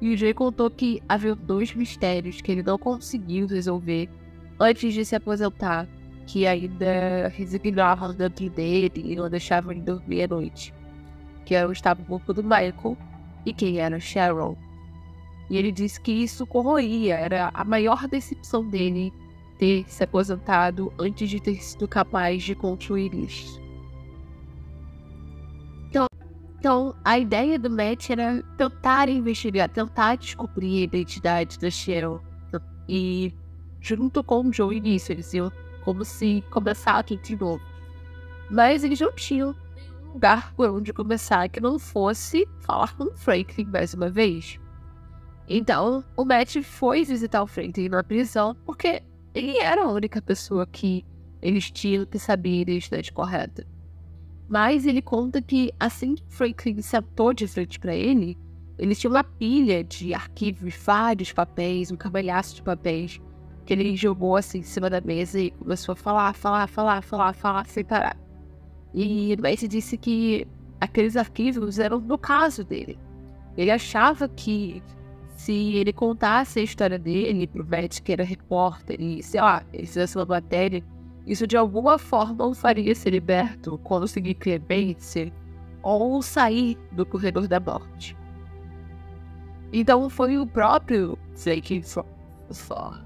e o Jay contou que havia dois mistérios que ele não conseguiu resolver antes de se aposentar, que ainda resignavam dentro dele e não deixavam ele dormir à noite. Que era o estado do Michael e quem era Sharon. E ele disse que isso corroía, era a maior decepção dele ter se aposentado antes de ter sido capaz de concluir isso. Então, a ideia do Matt era tentar investigar, tentar descobrir a identidade da Cheryl. E, junto com o Joe nisso, eles iam como se começar tudo de novo. Mas eles não tinham lugar por onde começar que não fosse falar com o Franklin mais uma vez. Então, o Matt foi visitar o Franklin na prisão porque ele era a única pessoa que eles tinham que saber a identidade correta. Mas ele conta que assim que Franklin sentou de frente para ele, ele tinha uma pilha de arquivos, vários papéis, um camalhaço de papéis, que ele jogou assim em cima da mesa e começou a falar, falar, falar, falar, falar, sem parar. E Mace disse que aqueles arquivos eram do caso dele. Ele achava que se ele contasse a história dele pro que era repórter, e sei lá, ele fizesse uma matéria isso de alguma forma o faria ser liberto, conseguir clemência ou sair do corredor da morte. Então foi o próprio Franklin Freud.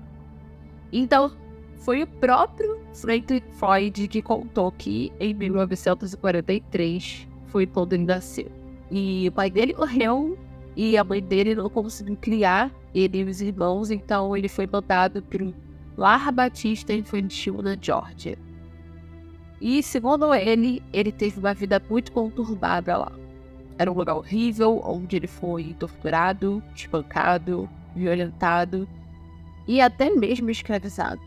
Então foi o próprio Franklin Freud que contou que em 1943 foi quando ele nasceu. E o pai dele morreu e a mãe dele não conseguiu criar ele e os irmãos, então ele foi mandado para Lar Batista Infantil na Georgia. E, segundo ele, ele teve uma vida muito conturbada lá. Era um lugar horrível, onde ele foi torturado, espancado, violentado e até mesmo escravizado.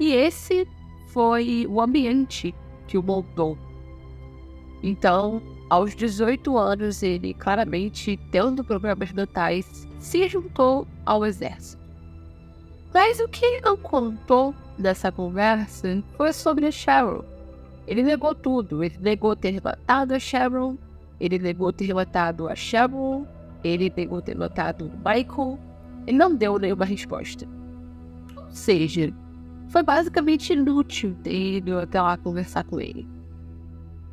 E esse foi o ambiente que o montou. Então, aos 18 anos, ele claramente, tendo problemas mentais, se juntou ao exército. Mas o que ele não contou nessa conversa foi sobre a Cheryl. Ele negou tudo. Ele negou ter matado a Cheryl, ele negou ter matado a Cheryl, ele negou ter matado o Michael. Ele não deu nenhuma resposta. Ou seja, foi basicamente inútil ter ido até lá conversar com ele.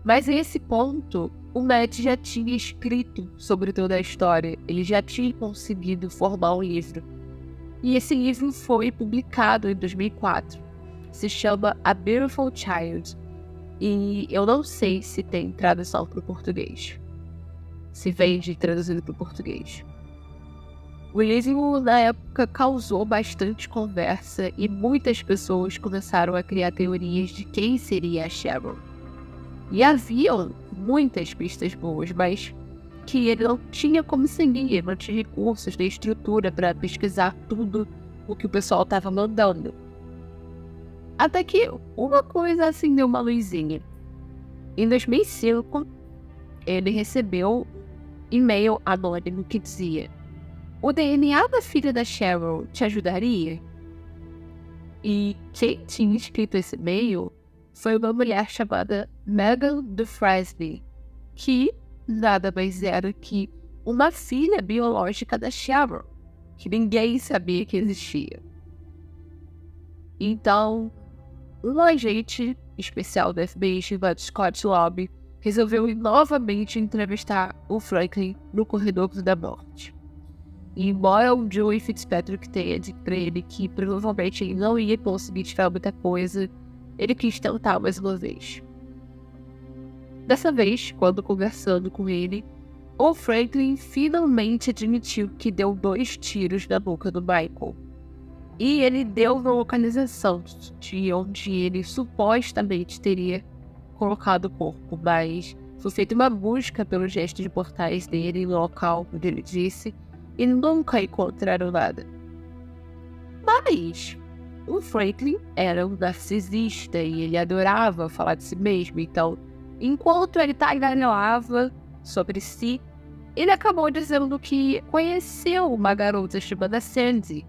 Mas esse ponto, o Matt já tinha escrito sobre toda a história, ele já tinha conseguido formar um livro. E esse livro foi publicado em 2004. Se chama A Beautiful Child. E eu não sei se tem tradução para o português. Se vende traduzido para o português. O livro, na época, causou bastante conversa e muitas pessoas começaram a criar teorias de quem seria a Sharon. E haviam muitas pistas boas, mas que ele não tinha como seguir, não tinha recursos nem estrutura para pesquisar tudo o que o pessoal estava mandando. Até que uma coisa acendeu uma luzinha. Em 2005, ele recebeu e-mail anônimo que dizia o DNA da filha da Cheryl te ajudaria? E quem tinha escrito esse e-mail foi uma mulher chamada Megan DeFresney, que nada mais era que uma filha biológica da Cheryl, que ninguém sabia que existia. Então, um agente especial da FBI chamado Scott Lobby resolveu novamente entrevistar o Franklin no corredor da morte. E embora o Joey Fitzpatrick tenha dito pra ele que provavelmente ele não ia conseguir tirar muita coisa, ele quis tentar mais uma vez. Dessa vez, quando conversando com ele, o Franklin finalmente admitiu que deu dois tiros na boca do Michael. E ele deu uma localização de onde ele supostamente teria colocado o corpo, mas foi feita uma busca pelo gesto de portais dele no local onde ele disse e nunca encontraram nada. Mas o Franklin era um narcisista e ele adorava falar de si mesmo, então, enquanto ele tagarelava sobre si, ele acabou dizendo que conheceu uma garota chamada Sandy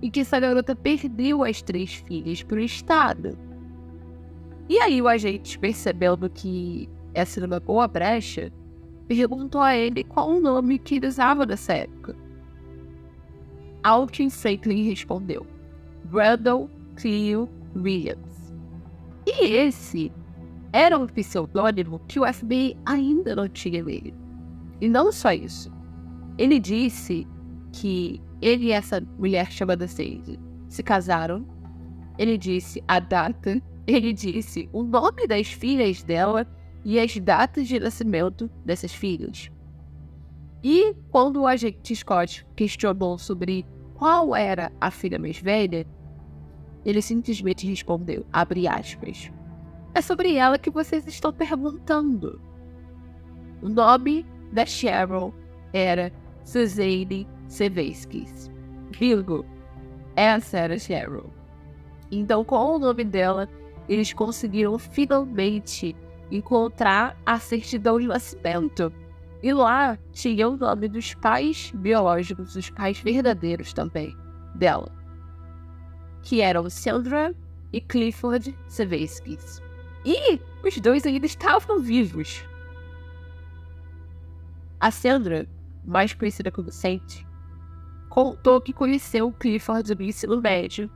e que essa garota perdeu as três filhas para o Estado. E aí o agente, percebendo que essa era uma boa brecha, perguntou a ele qual o nome que ele usava nessa época. Alkin Franklin respondeu: Brandon Cleo Williams. E esse era um pseudônimo que o FBI ainda não tinha nele. E não só isso. Ele disse que ele e essa mulher chamada Sadie se casaram. Ele disse a data. Ele disse o nome das filhas dela e as datas de nascimento dessas filhas. E quando o agente Scott questionou sobre qual era a filha mais velha, ele simplesmente respondeu, abre aspas, é sobre ela que vocês estão perguntando. O nome da Cheryl era Suzanne Seveskis. Virgo, essa era Cheryl. Então, com o nome dela, eles conseguiram finalmente encontrar a certidão de nascimento. E lá tinha o nome dos pais biológicos, dos pais verdadeiros também dela, que eram Sandra e Clifford Seveskis. E os dois ainda estavam vivos. A Sandra, mais conhecida como Saint, contou que conheceu o Clifford no ensino médio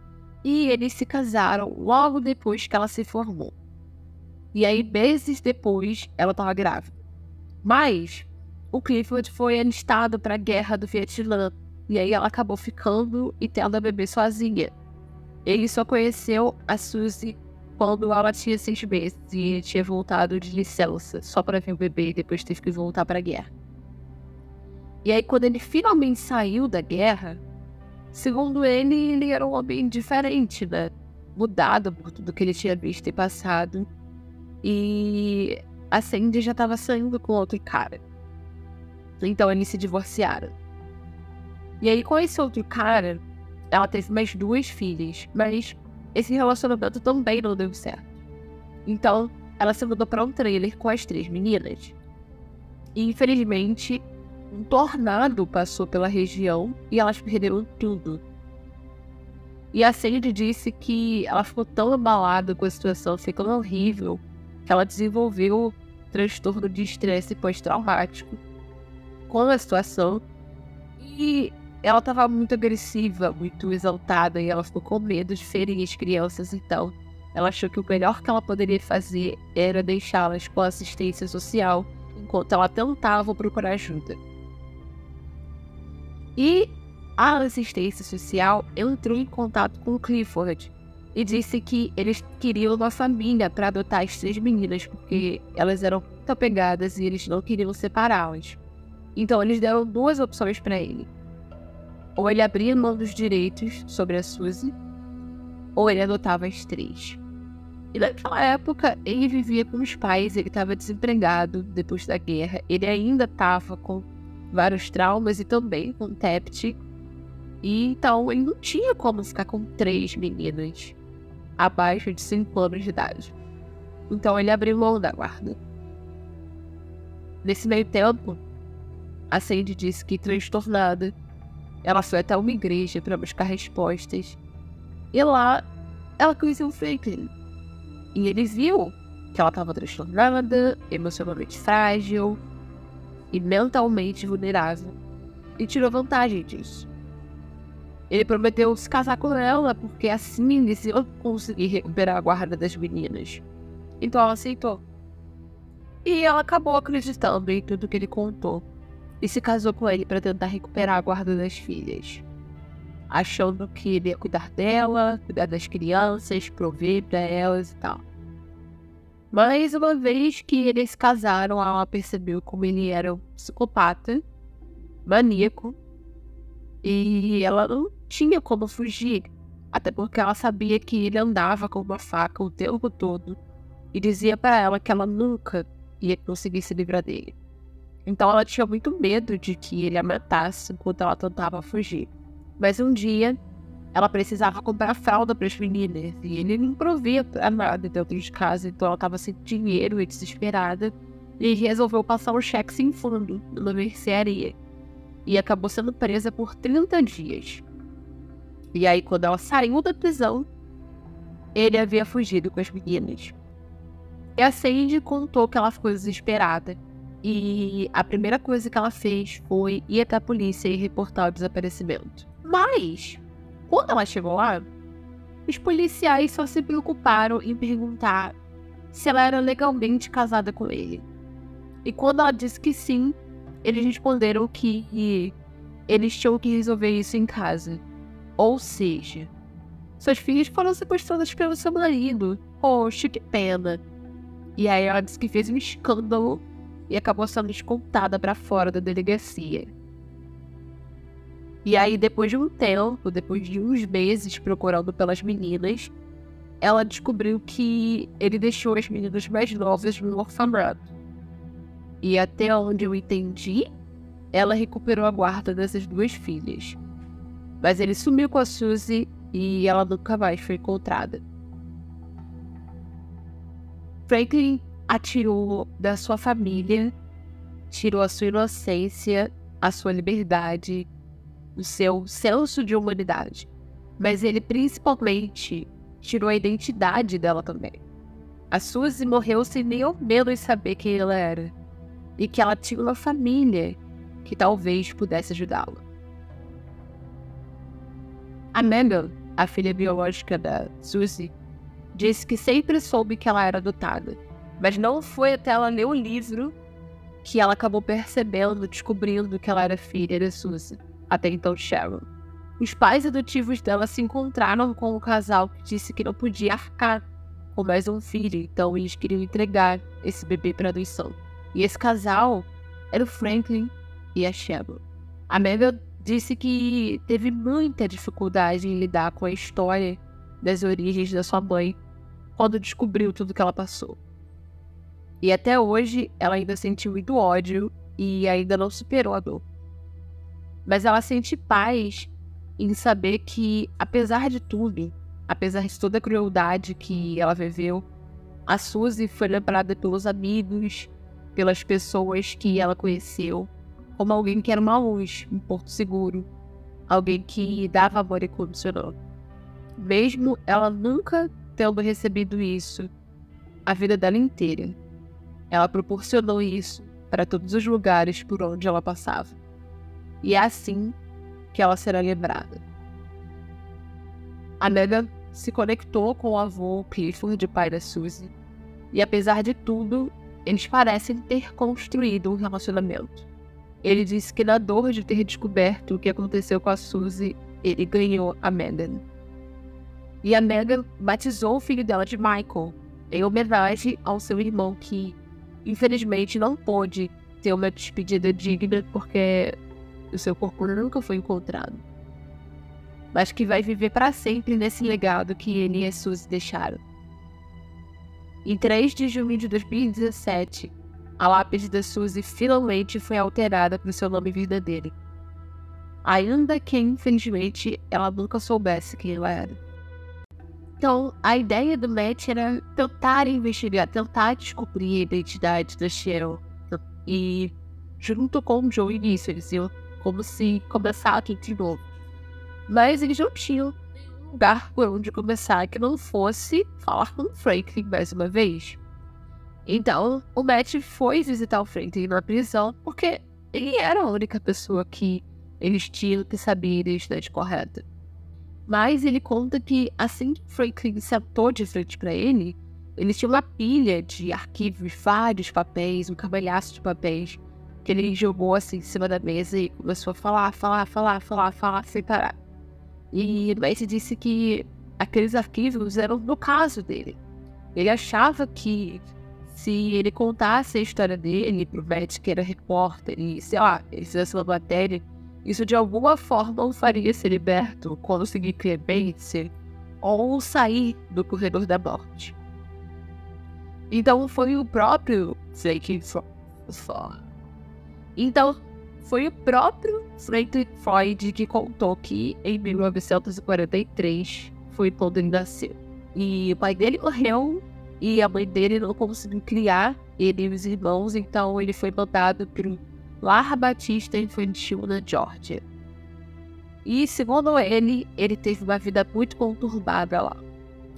e eles se casaram logo depois que ela se formou. E aí, meses depois, ela estava grávida. Mas o Clifford foi alistado para a guerra do Vietnã. E aí ela acabou ficando e tendo a bebê sozinha. Ele só conheceu a Suzy quando ela tinha seis meses e tinha voltado de licença só para ver o bebê e depois teve que voltar para a guerra. E aí, quando ele finalmente saiu da guerra, segundo ele, ele era um homem diferente, né? Mudado por tudo que ele tinha visto e passado. E a Sandy já estava saindo com outro cara. Então eles se divorciaram. E aí, com esse outro cara, ela teve mais duas filhas, mas esse relacionamento também não deu certo. Então, ela se mudou para um trailer com as três meninas. E, infelizmente, um tornado passou pela região e elas perderam tudo. E a Sandy disse que ela ficou tão abalada com a situação, ficou horrível, que ela desenvolveu transtorno de estresse pós-traumático com a situação. E ela estava muito agressiva, muito exaltada, e ela ficou com medo de ferir as crianças, então ela achou que o melhor que ela poderia fazer era deixá-las com assistência social enquanto ela tentava procurar ajuda. E a assistência social entrou em contato com Clifford e disse que eles queriam uma família para adotar as três meninas, porque elas eram muito apegadas e eles não queriam separá-las. Então eles deram duas opções para ele. Ou ele abria mão dos direitos sobre a Suzy, ou ele adotava as três. E naquela época, ele vivia com os pais, ele estava desempregado depois da guerra, ele ainda estava com vários traumas e também com TEPT. E então ele não tinha como ficar com três meninas abaixo de 5 anos de idade. Então ele abriu mão da guarda. Nesse meio tempo, a Sandy disse que, transtornada, ela foi até uma igreja para buscar respostas. E lá, ela conheceu o Franklin, e ele viu que ela estava transtornada, emocionalmente frágil e mentalmente vulnerável. E tirou vantagem disso. Ele prometeu se casar com ela, porque assim eles iam conseguir recuperar a guarda das meninas. Então ela aceitou. E ela acabou acreditando em tudo que ele contou. E se casou com ele para tentar recuperar a guarda das filhas. Achando que ele ia cuidar dela, cuidar das crianças, prover para elas e tal. Mas uma vez que eles se casaram, ela percebeu como ele era um psicopata, maníaco, e ela não tinha como fugir, até porque ela sabia que ele andava com uma faca o tempo todo e dizia para ela que ela nunca ia conseguir se livrar dele. Então ela tinha muito medo de que ele a matasse enquanto ela tentava fugir. Mas um dia ela precisava comprar fralda para as meninas e ele não provia nada dentro de casa, então ela estava sem dinheiro e desesperada e resolveu passar um cheque sem fundo numa mercearia e acabou sendo presa por 30 dias. E aí, quando ela saiu da prisão, ele havia fugido com as meninas. E a Sandy contou que ela ficou desesperada. E a primeira coisa que ela fez foi ir até a polícia e reportar o desaparecimento. Mas quando ela chegou lá, os policiais só se preocuparam em perguntar se ela era legalmente casada com ele. E quando ela disse que sim, eles responderam que eles tinham que resolver isso em casa. Ou seja, suas filhas foram sequestradas pelo seu marido. Poxa, que pena. E aí ela disse que fez um escândalo e acabou sendo escoltada para fora da delegacia. E aí, depois de um tempo, depois de uns meses procurando pelas meninas, ela descobriu que ele deixou as meninas mais novas no orfanato. E até onde eu entendi, ela recuperou a guarda dessas duas filhas. Mas ele sumiu com a Suzy e ela nunca mais foi encontrada. Franklin atirou da sua família, tirou a sua inocência, a sua liberdade o seu senso de humanidade. Mas ele principalmente tirou a identidade dela também. A Suzy morreu sem nem ao menos saber quem ela era. E que ela tinha uma família que talvez pudesse ajudá-la. A Megan, a filha biológica da Suzy, disse que sempre soube que ela era adotada, mas não foi até ela ler o livro que ela acabou percebendo, descobrindo que ela era filha da Suzy até então Sharon. Os pais adotivos dela se encontraram com o casal que disse que não podia arcar com mais um filho, então eles queriam entregar esse bebê para adoção. E esse casal era o Franklin e a Sharon. A Mabel disse que teve muita dificuldade em lidar com a história das origens da sua mãe quando descobriu tudo que ela passou. E até hoje ela ainda sentiu muito ódio e ainda não superou a dor. Mas ela sente paz em saber que, apesar de tudo, apesar de toda a crueldade que ela viveu, A Suzy foi lembrada pelos amigos, pelas pessoas que ela conheceu, como alguém que era uma luz, um porto seguro, alguém que dava amor incondicional. Mesmo ela nunca tendo recebido isso a vida dela inteira, ela proporcionou isso para todos os lugares por onde ela passava. E é assim que ela será lembrada. A Megan se conectou com o avô Clifford, pai da Suzy, e apesar de tudo, eles parecem ter construído um relacionamento. Ele disse que na dor de ter descoberto o que aconteceu com a Suzy, ele ganhou a Megan. E a Megan batizou o filho dela de Michael, em homenagem ao seu irmão que, infelizmente, não pôde ter uma despedida digna porque o seu corpo nunca foi encontrado. Mas que vai viver para sempre nesse legado que ele e Suzy deixaram. Em 3 de junho de 2017, a lápide da Suzy finalmente foi alterada para o seu nome verdadeiro. Ainda que, infelizmente, ela nunca soubesse quem ela era. Então, a ideia do Matt era tentar investigar, tentar descobrir a identidade da Cheryl. E, junto com o Joe nisso, eles iam como se começar tudo de novo. Mas eles não tinham lugar por onde começar que não fosse falar com o Franklin mais uma vez. Então, o Matt foi visitar o Franklin na prisão porque ele era a única pessoa que eles tinham que saber a identidade correta. Mas ele conta que assim que Franklin sentou de frente para ele, ele tinha uma pilha de arquivos, vários papéis, um camalhaço de papéis, que ele jogou assim em cima da mesa e começou a falar, falar, falar, falar, falar sem parar. E Matt disse que aqueles arquivos eram do caso dele. Ele achava que se ele contasse a história dele pro Matt, que era repórter, e sei lá, ele fizesse uma matéria, isso de alguma forma o faria ser liberto, conseguir clemência ou sair do corredor da morte. Então foi o próprio Franklin Freud. Então foi o próprio Franklin Freud que contou que em 1943 foi quando ele nasceu. E o pai dele morreu e a mãe dele não conseguiu criar ele e os irmãos, então ele foi mandado para Lar Batista Infantil na Georgia. E, segundo ele, ele teve uma vida muito conturbada lá.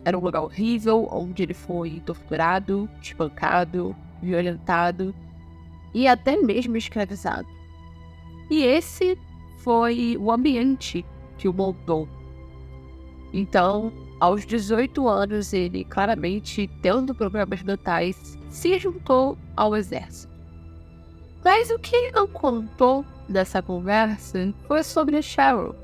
Era um lugar horrível, onde ele foi torturado, espancado, violentado e até mesmo escravizado. E esse foi o ambiente que o moldou. Então, aos 18 anos, ele claramente, tendo problemas mentais, se juntou ao exército. Mas o que ele não contou nessa conversa foi sobre a Cheryl.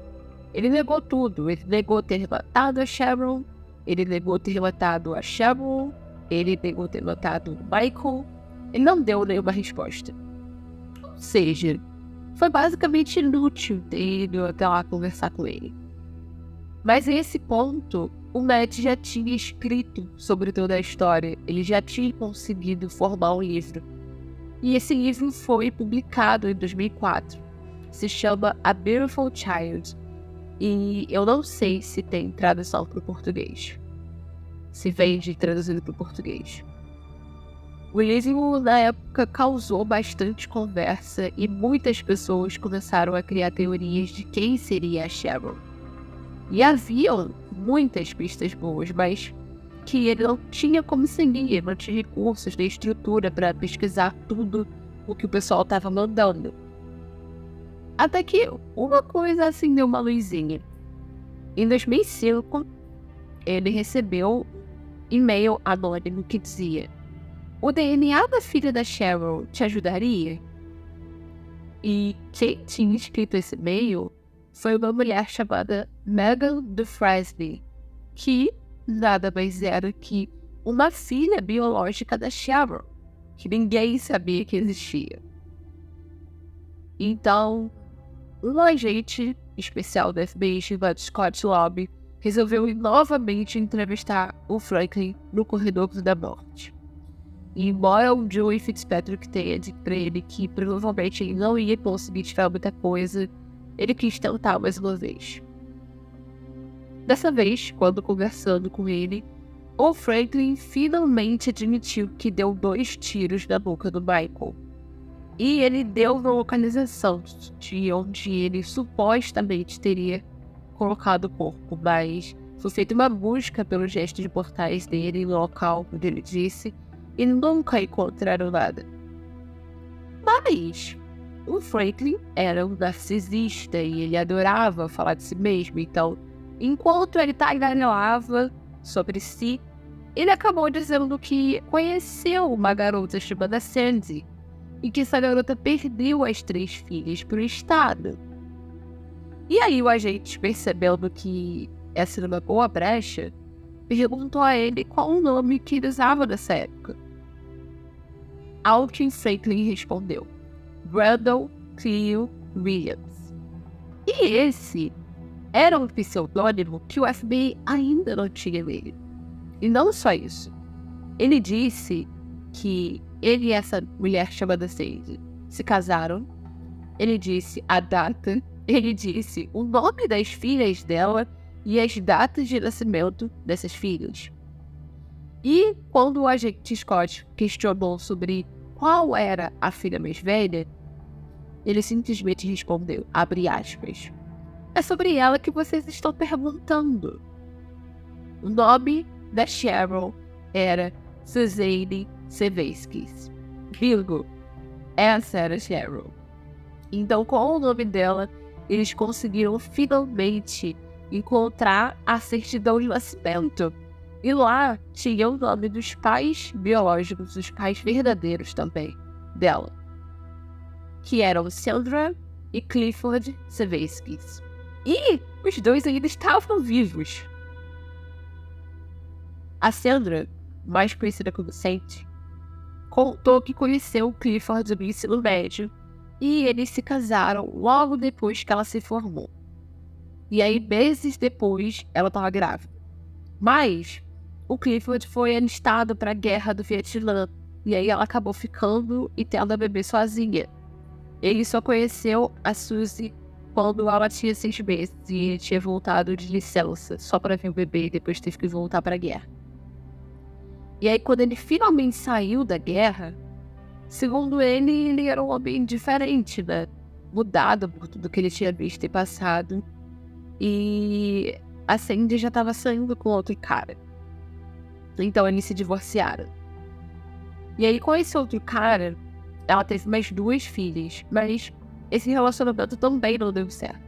Ele negou tudo. Ele negou ter matado a Cheryl, ele negou ter matado a Cheryl, ele negou ter matado o Michael. Ele não deu nenhuma resposta. Ou seja, foi basicamente inútil ter ido até lá conversar com ele. Mas nesse ponto, o Matt já tinha escrito sobre toda a história, ele já tinha conseguido formar um livro. E esse livro foi publicado em 2004. Se chama A Beautiful Child. E eu não sei se tem tradução para o português. Se vende traduzido para o português. O livro, na época, causou bastante conversa e muitas pessoas começaram a criar teorias de quem seria a Cheryl. E haviam muitas pistas boas, mas que ele não tinha como seguir, não tinha recursos nem estrutura para pesquisar tudo o que o pessoal estava mandando. Até que uma coisa acendeu uma luzinha. Em 2005, ele recebeu e-mail anônimo que dizia o DNA da filha da Cheryl te ajudaria? E quem tinha escrito esse e-mail foi uma mulher chamada Megan DeFresney, que nada mais era que uma filha biológica da Cheryl, que ninguém sabia que existia. Então, um agente especial da FBI chamado Scott Lobby resolveu novamente entrevistar o Franklin no corredor da morte. E embora o Joey Fitzpatrick tenha dito pra ele que provavelmente ele não ia conseguir tirar muita coisa, ele quis tentar mais uma vez. Dessa vez, quando conversando com ele, o Franklin finalmente admitiu que deu dois tiros na boca do Michael. E ele deu uma localização de onde ele supostamente teria colocado o corpo, mas foi feita uma busca pelo gesto de portais dele no local onde ele disse e nunca encontraram nada. Mas o Franklin era um narcisista e ele adorava falar de si mesmo, então, enquanto ele tagarelava sobre si, ele acabou dizendo que conheceu uma garota chamada Sandy e que essa garota perdeu as três filhas para o Estado. E aí o agente, percebendo que essa era uma boa brecha, perguntou a ele qual o nome que ele usava nessa época. Alkin Franklin respondeu: Brandon Cleo Williams. E esse era um pseudônimo que o FBI ainda não tinha nele. E não só isso. Ele disse que ele e essa mulher chamada Sadie se casaram. Ele disse a data. Ele disse o nome das filhas dela e as datas de nascimento dessas filhas. E quando o agente Scott questionou sobre qual era a filha mais velha, ele simplesmente respondeu, abre aspas, é sobre ela que vocês estão perguntando. O nome da Cheryl era Suzanne Seveskis. Virgo, essa era Cheryl. Então, com o nome dela, eles conseguiram finalmente encontrar a certidão de nascimento. E lá tinha o nome dos pais biológicos, os pais verdadeiros também dela, que eram Sandra e Clifford Seveskis. E os dois ainda estavam vivos. A Sandra, mais conhecida como Saint, contou que conheceu o Clifford no ensino médio e eles se casaram logo depois que ela se formou. E aí, meses depois, ela estava grávida. Mas o Clifford foi alistado para a guerra do Vietnã e aí ela acabou ficando e tendo a bebê sozinha. Ele só conheceu a Suzy quando ela tinha seis meses e tinha voltado de licença só para ver o bebê e depois teve que voltar para a guerra. E aí, quando ele finalmente saiu da guerra, segundo ele, ele era um homem diferente, né? Mudado por tudo que ele tinha visto e passado. E a Sandy já estava saindo com outro cara. Então eles se divorciaram. E aí, com esse outro cara, ela teve mais duas filhas, mas esse relacionamento também não deu certo.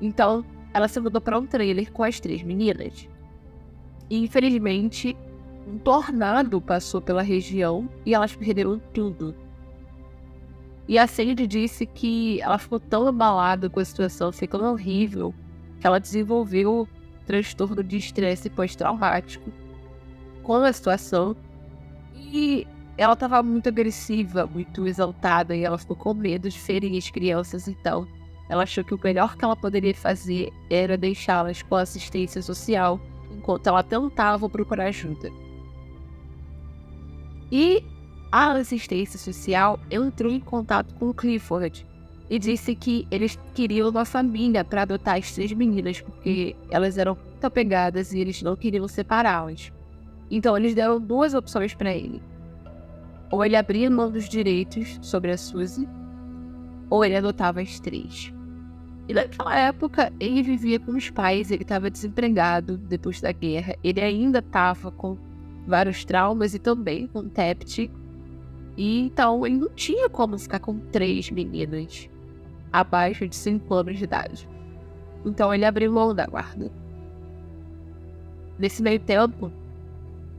Então, ela se mudou para um trailer com as três meninas. E infelizmente, um tornado passou pela região e elas perderam tudo. E a Sandy disse que ela ficou tão abalada com a situação, ficou horrível, que ela desenvolveu transtorno de estresse pós-traumático com a situação. E ela estava muito agressiva, muito exaltada, e ela ficou com medo de ferir as crianças, então ela achou que o melhor que ela poderia fazer era deixá-las com assistência social enquanto ela tentava procurar ajuda. E a assistência social entrou em contato com Clifford e disse que eles queriam uma família para adotar as três meninas, porque elas eram muito apegadas e eles não queriam separá-las. Então eles deram duas opções para ele. Ou ele abria mão dos direitos sobre a Suzy, ou ele adotava as três. E naquela época ele vivia com os pais, ele estava desempregado depois da guerra, ele ainda estava com vários traumas e também com TEPT. E então ele não tinha como ficar com três meninas abaixo de 5 anos de idade. Então ele abriu mão da guarda. Nesse meio tempo,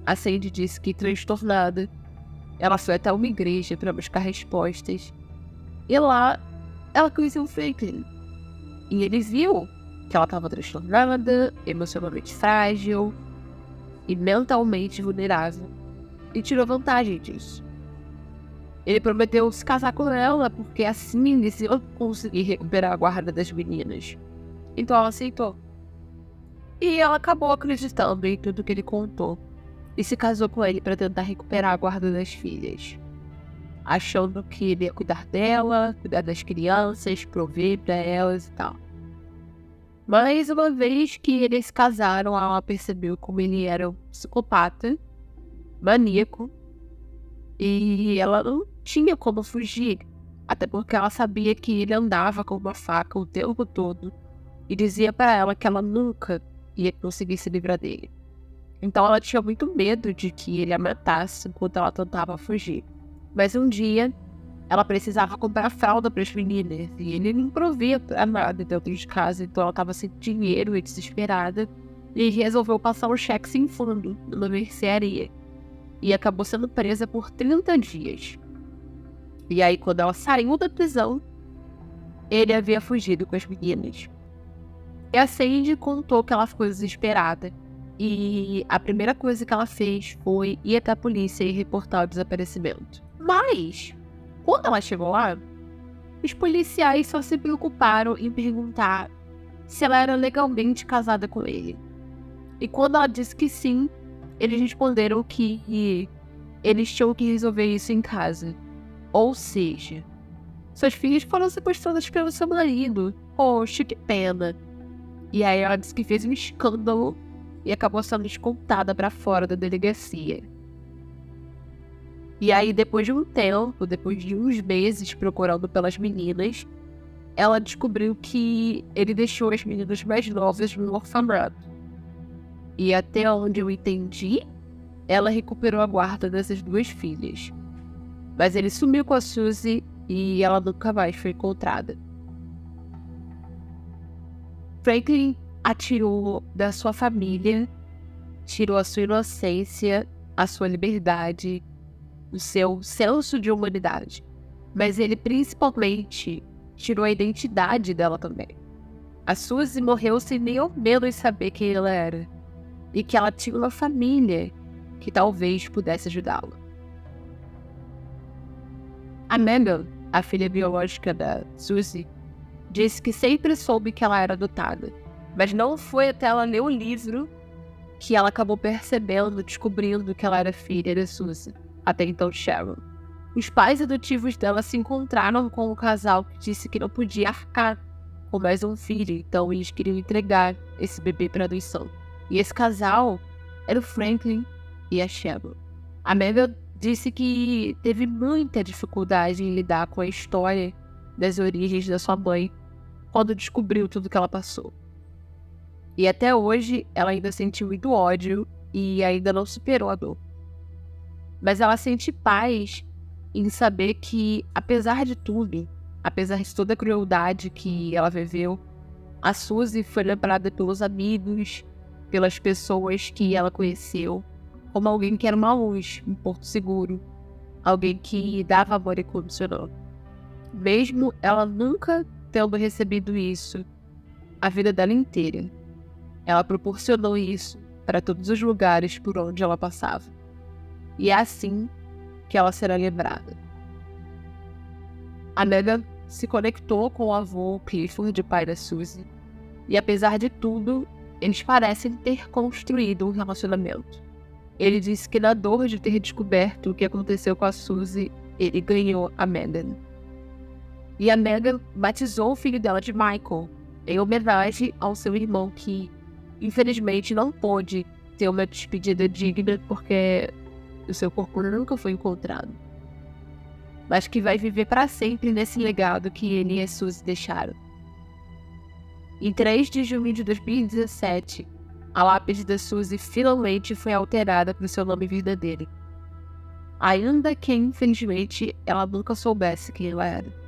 a Sandy disse que, transtornada, ela foi até uma igreja para buscar respostas. E lá, ela conheceu o Franklin. E ele viu que ela estava transtornada, emocionalmente frágil, e mentalmente vulnerável e tirou vantagem disso. Ele prometeu se casar com ela porque assim eles iam conseguir recuperar a guarda das meninas. Então ela aceitou. E ela acabou acreditando em tudo que ele contou e se casou com ele para tentar recuperar a guarda das filhas, achando que ele ia cuidar dela, cuidar das crianças, prover para elas e tal. Mas uma vez que eles se casaram, ela percebeu como ele era um psicopata, maníaco, e ela não tinha como fugir. Até porque ela sabia que ele andava com uma faca o tempo todo e dizia para ela que ela nunca ia conseguir se livrar dele. Então ela tinha muito medo de que ele a matasse enquanto ela tentava fugir. Mas um dia ela precisava comprar fralda para as meninas e ele não provia nada dentro de casa, então ela estava sem dinheiro e desesperada e resolveu passar um cheque sem fundo numa mercearia e acabou sendo presa por 30 dias. E aí, quando ela saiu da prisão, ele havia fugido com as meninas. E a Sandy contou que ela ficou desesperada. E a primeira coisa que ela fez foi ir até a polícia e reportar o desaparecimento. Mas, quando ela chegou lá, os policiais só se preocuparam em perguntar se ela era legalmente casada com ele. E quando ela disse que sim, eles responderam que eles tinham que resolver isso em casa. Ou seja, suas filhas foram sequestradas pelo seu marido. Poxa, que pena. E aí ela disse que fez um escândalo e acabou sendo escoltada para fora da delegacia. E aí, depois de um tempo, depois de uns meses procurando pelas meninas, ela descobriu que ele deixou as meninas mais novas no orfanato. E até onde eu entendi, ela recuperou a guarda dessas duas filhas. Mas ele sumiu com a Suzy e ela nunca mais foi encontrada. Franklin atirou da sua família, tirou a sua inocência, a sua liberdade o seu senso de humanidade. Mas ele principalmente tirou a identidade dela também. A Suzy morreu sem nem ao menos saber quem ela era. E que ela tinha uma família que talvez pudesse ajudá-la. A Megan, a filha biológica da Suzy, disse que sempre soube que ela era adotada, mas não foi até ela ler o livro que ela acabou percebendo, descobrindo que ela era filha da Suzy até então Sharon. Os pais adotivos dela se encontraram com o casal que disse que não podia arcar com mais um filho, então eles queriam entregar esse bebê para adoção. E esse casal era o Franklin e a Sharon. A Mabel disse que teve muita dificuldade em lidar com a história das origens da sua mãe quando descobriu tudo que ela passou. E até hoje ela ainda sente muito ódio e ainda não superou a dor. Mas ela sente paz em saber que, apesar de tudo, apesar de toda a crueldade que ela viveu, a Suzy foi lembrada pelos amigos, pelas pessoas que ela conheceu, como alguém que era uma luz, um porto seguro, alguém que dava amor incondicional. Mesmo ela nunca tendo recebido isso a vida dela inteira, ela proporcionou isso para todos os lugares por onde ela passava e é assim que ela será lembrada. A Megan se conectou com o avô Clifford, pai da Suzy, e apesar de tudo, eles parecem ter construído um relacionamento. Ele disse que na dor de ter descoberto o que aconteceu com a Suzy, ele ganhou a Megan. E a Megan batizou o filho dela de Michael, em homenagem ao seu irmão que, infelizmente, não pôde ter uma despedida digna porque o seu corpo nunca foi encontrado. Mas que vai viver para sempre nesse legado que ele e Suzy deixaram. Em 3 de junho de 2017, a lápide da Suzy finalmente foi alterada para o seu nome verdadeiro. Ainda que, infelizmente, ela nunca soubesse quem ela era.